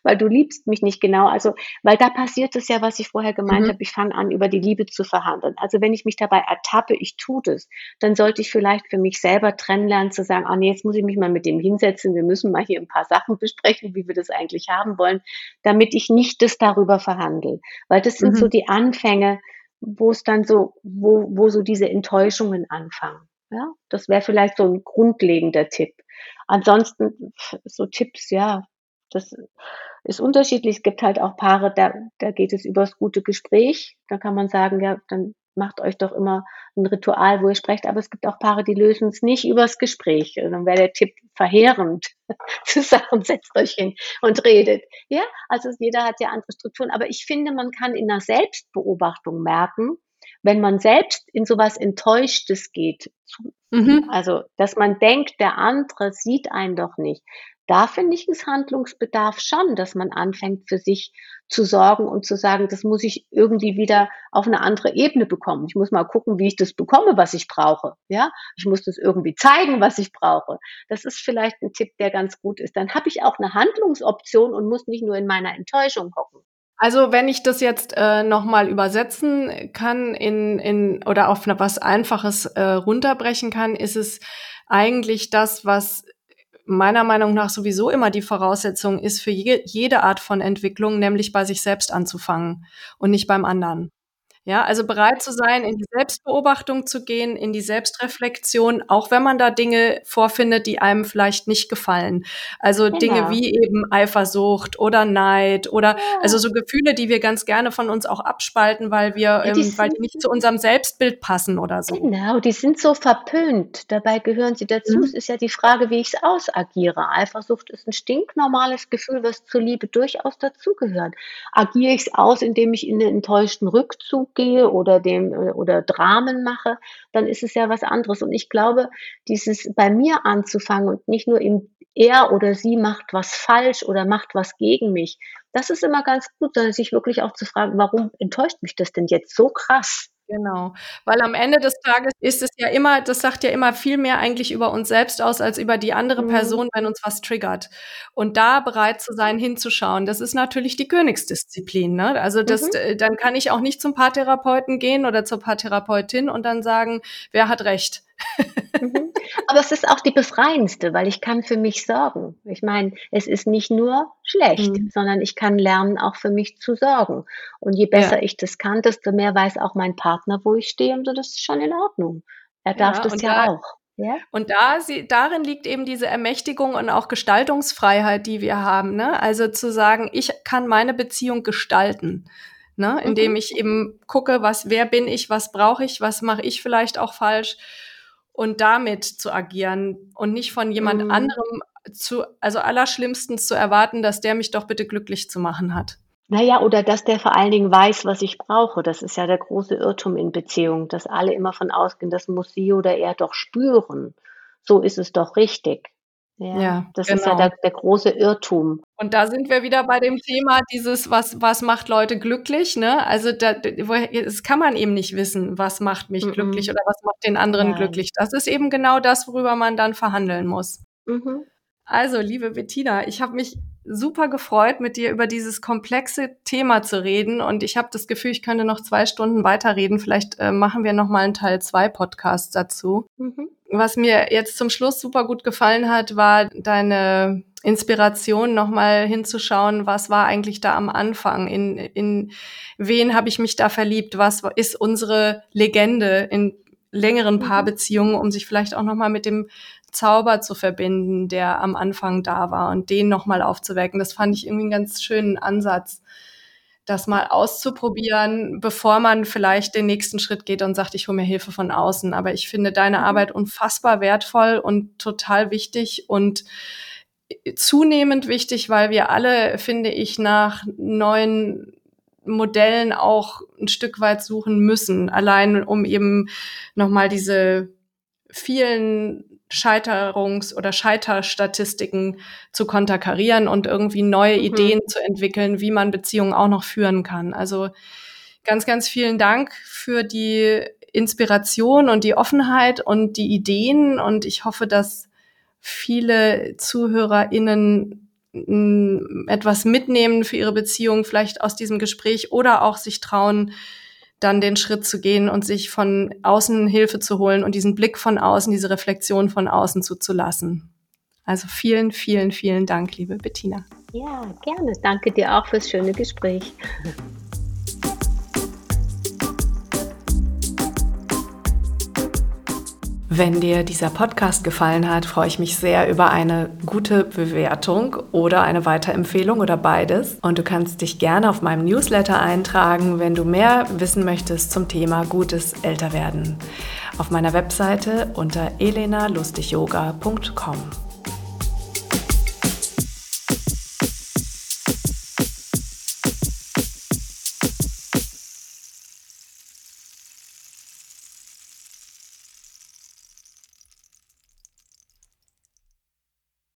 weil du liebst mich nicht genau. Also, weil da passiert es ja, was ich vorher gemeint mhm. habe, ich fange an, über die Liebe zu verhandeln. Also wenn ich mich dabei ertappe, ich tue das, dann sollte ich vielleicht für mich selber trennen lernen, zu sagen, ah nee, jetzt muss ich mich mal mit dem hinsetzen, wir müssen mal hier ein paar Sachen besprechen, wie wir das eigentlich haben wollen, damit ich nicht das darüber verhandle. Weil das sind mhm. so die Anfänge, wo es dann so, wo, wo so diese Enttäuschungen anfangen. Ja, das wäre vielleicht so ein grundlegender Tipp. Ansonsten so Tipps, ja, das ist unterschiedlich. Es gibt halt auch Paare, da, da geht es übers gute Gespräch. Da kann man sagen, ja, dann macht euch doch immer ein Ritual, wo ihr sprecht. Aber es gibt auch Paare, die lösen es nicht übers Gespräch. Also dann wäre der Tipp verheerend zu sagen, setzt euch hin und redet. Ja, also jeder hat ja andere Strukturen. Aber ich finde, man kann in der Selbstbeobachtung merken, wenn man selbst in sowas Enttäuschtes geht, mhm. also dass man denkt, der andere sieht einen doch nicht, da finde ich es Handlungsbedarf schon, dass man anfängt für sich zu sorgen und zu sagen, das muss ich irgendwie wieder auf eine andere Ebene bekommen. Ich muss mal gucken, wie ich das bekomme, was ich brauche. Ja, ich muss das irgendwie zeigen, was ich brauche. Das ist vielleicht ein Tipp, der ganz gut ist. Dann habe ich auch eine Handlungsoption und muss nicht nur in meiner Enttäuschung hocken. Also wenn ich das jetzt äh, nochmal übersetzen kann in, in oder auf was Einfaches äh, runterbrechen kann, ist es eigentlich das, was meiner Meinung nach sowieso immer die Voraussetzung ist für je, jede Art von Entwicklung, nämlich bei sich selbst anzufangen und nicht beim anderen. Ja, also bereit zu sein, in die Selbstbeobachtung zu gehen, in die Selbstreflexion, auch wenn man da Dinge vorfindet, die einem vielleicht nicht gefallen. Also genau. Dinge wie eben Eifersucht oder Neid oder ja. also so Gefühle, die wir ganz gerne von uns auch abspalten, weil wir, ja, die ähm, weil die nicht zu unserem Selbstbild passen oder so. Genau, die sind so verpönt. Dabei gehören sie dazu. Mhm. Es ist ja die Frage, wie ich es ausagiere. Eifersucht ist ein stinknormales Gefühl, was zur Liebe durchaus dazugehört. Agiere ich es aus, indem ich in einen enttäuschten Rückzug gehe oder dem äh, oder Dramen mache, dann ist es ja was anderes. Und ich glaube, dieses bei mir anzufangen und nicht nur im er oder sie macht was falsch oder macht was gegen mich, das ist immer ganz gut, sondern sich wirklich auch zu fragen, warum enttäuscht mich das denn jetzt so krass? Genau, weil am Ende des Tages ist es ja immer das sagt ja immer viel mehr eigentlich über uns selbst aus als über die andere mhm. Person, wenn uns was triggert. Und da bereit zu sein, hinzuschauen, das ist natürlich die Königsdisziplin, ne? Also das mhm. dann kann ich auch nicht zum Paartherapeuten gehen oder zur Paartherapeutin und dann sagen: „Wer hat recht?“ Mhm. Aber es ist auch die befreiendste, weil ich kann für mich sorgen. Ich meine, es ist nicht nur schlecht, mhm. sondern ich kann lernen, auch für mich zu sorgen. Und je besser ja. ich das kann, desto mehr weiß auch mein Partner, wo ich stehe und so, das ist schon in Ordnung. Er darf ja, das ja da, auch. Ja? Und da, sie, darin liegt eben diese Ermächtigung und auch Gestaltungsfreiheit, die wir haben. Ne? Also zu sagen, ich kann meine Beziehung gestalten. Ne? Indem mhm. ich eben gucke, was, wer bin ich, was brauche ich, was mache ich vielleicht auch falsch und damit zu agieren und nicht von jemand mhm. anderem zu, also allerschlimmstens zu erwarten, dass der mich doch bitte glücklich zu machen hat. Naja, oder dass der vor allen Dingen weiß, was ich brauche. Das ist ja der große Irrtum in Beziehungen, dass alle immer von ausgehen, das muss sie oder er doch spüren. So ist es doch richtig. Ja, ja das genau. ist ja genau. der, der, große Irrtum. Und da sind wir wieder bei dem Thema dieses, was, was macht Leute glücklich, ne? Also da, das kann man eben nicht wissen, was macht mich mhm. glücklich oder was macht den anderen Nein. glücklich. Das ist eben genau das, worüber man dann verhandeln muss. Mhm. Also, liebe Bettina, ich habe mich super gefreut, mit dir über dieses komplexe Thema zu reden. Und ich habe das Gefühl, ich könnte noch zwei Stunden weiterreden. Vielleicht äh, machen wir noch mal einen Teil zwei Podcast dazu. Mhm. Was mir jetzt zum Schluss super gut gefallen hat, war deine Inspiration, nochmal hinzuschauen, was war eigentlich da am Anfang? In, in wen habe ich mich da verliebt? Was ist unsere Legende in längeren mhm. Paarbeziehungen, um sich vielleicht auch nochmal mit dem Zauber zu verbinden, der am Anfang da war und den nochmal aufzuwecken. Das fand ich irgendwie einen ganz schönen Ansatz das mal auszuprobieren, bevor man vielleicht den nächsten Schritt geht und sagt, ich hole mir Hilfe von außen. Aber ich finde deine mhm. Arbeit unfassbar wertvoll und total wichtig und zunehmend wichtig, weil wir alle, finde ich, nach neuen Modellen auch ein Stück weit suchen müssen, allein um eben nochmal diese vielen Scheiterungs- oder Scheiterstatistiken zu konterkarieren und irgendwie neue mhm. Ideen zu entwickeln, wie man Beziehungen auch noch führen kann. Also ganz, ganz vielen Dank für die Inspiration und die Offenheit und die Ideen und ich hoffe, dass viele ZuhörerInnen etwas mitnehmen für ihre Beziehung, vielleicht aus diesem Gespräch oder auch sich trauen, dann den Schritt zu gehen und sich von außen Hilfe zu holen und diesen Blick von außen, diese Reflexion von außen zuzulassen. Also vielen, vielen, vielen Dank, liebe Bettina. Ja, gerne. Danke dir auch fürs schöne Gespräch. Wenn dir dieser Podcast gefallen hat, freue ich mich sehr über eine gute Bewertung oder eine Weiterempfehlung oder beides. Und du kannst dich gerne auf meinem Newsletter eintragen, wenn du mehr wissen möchtest zum Thema gutes Älterwerden. Auf meiner Webseite unter elenalustigyoga.com.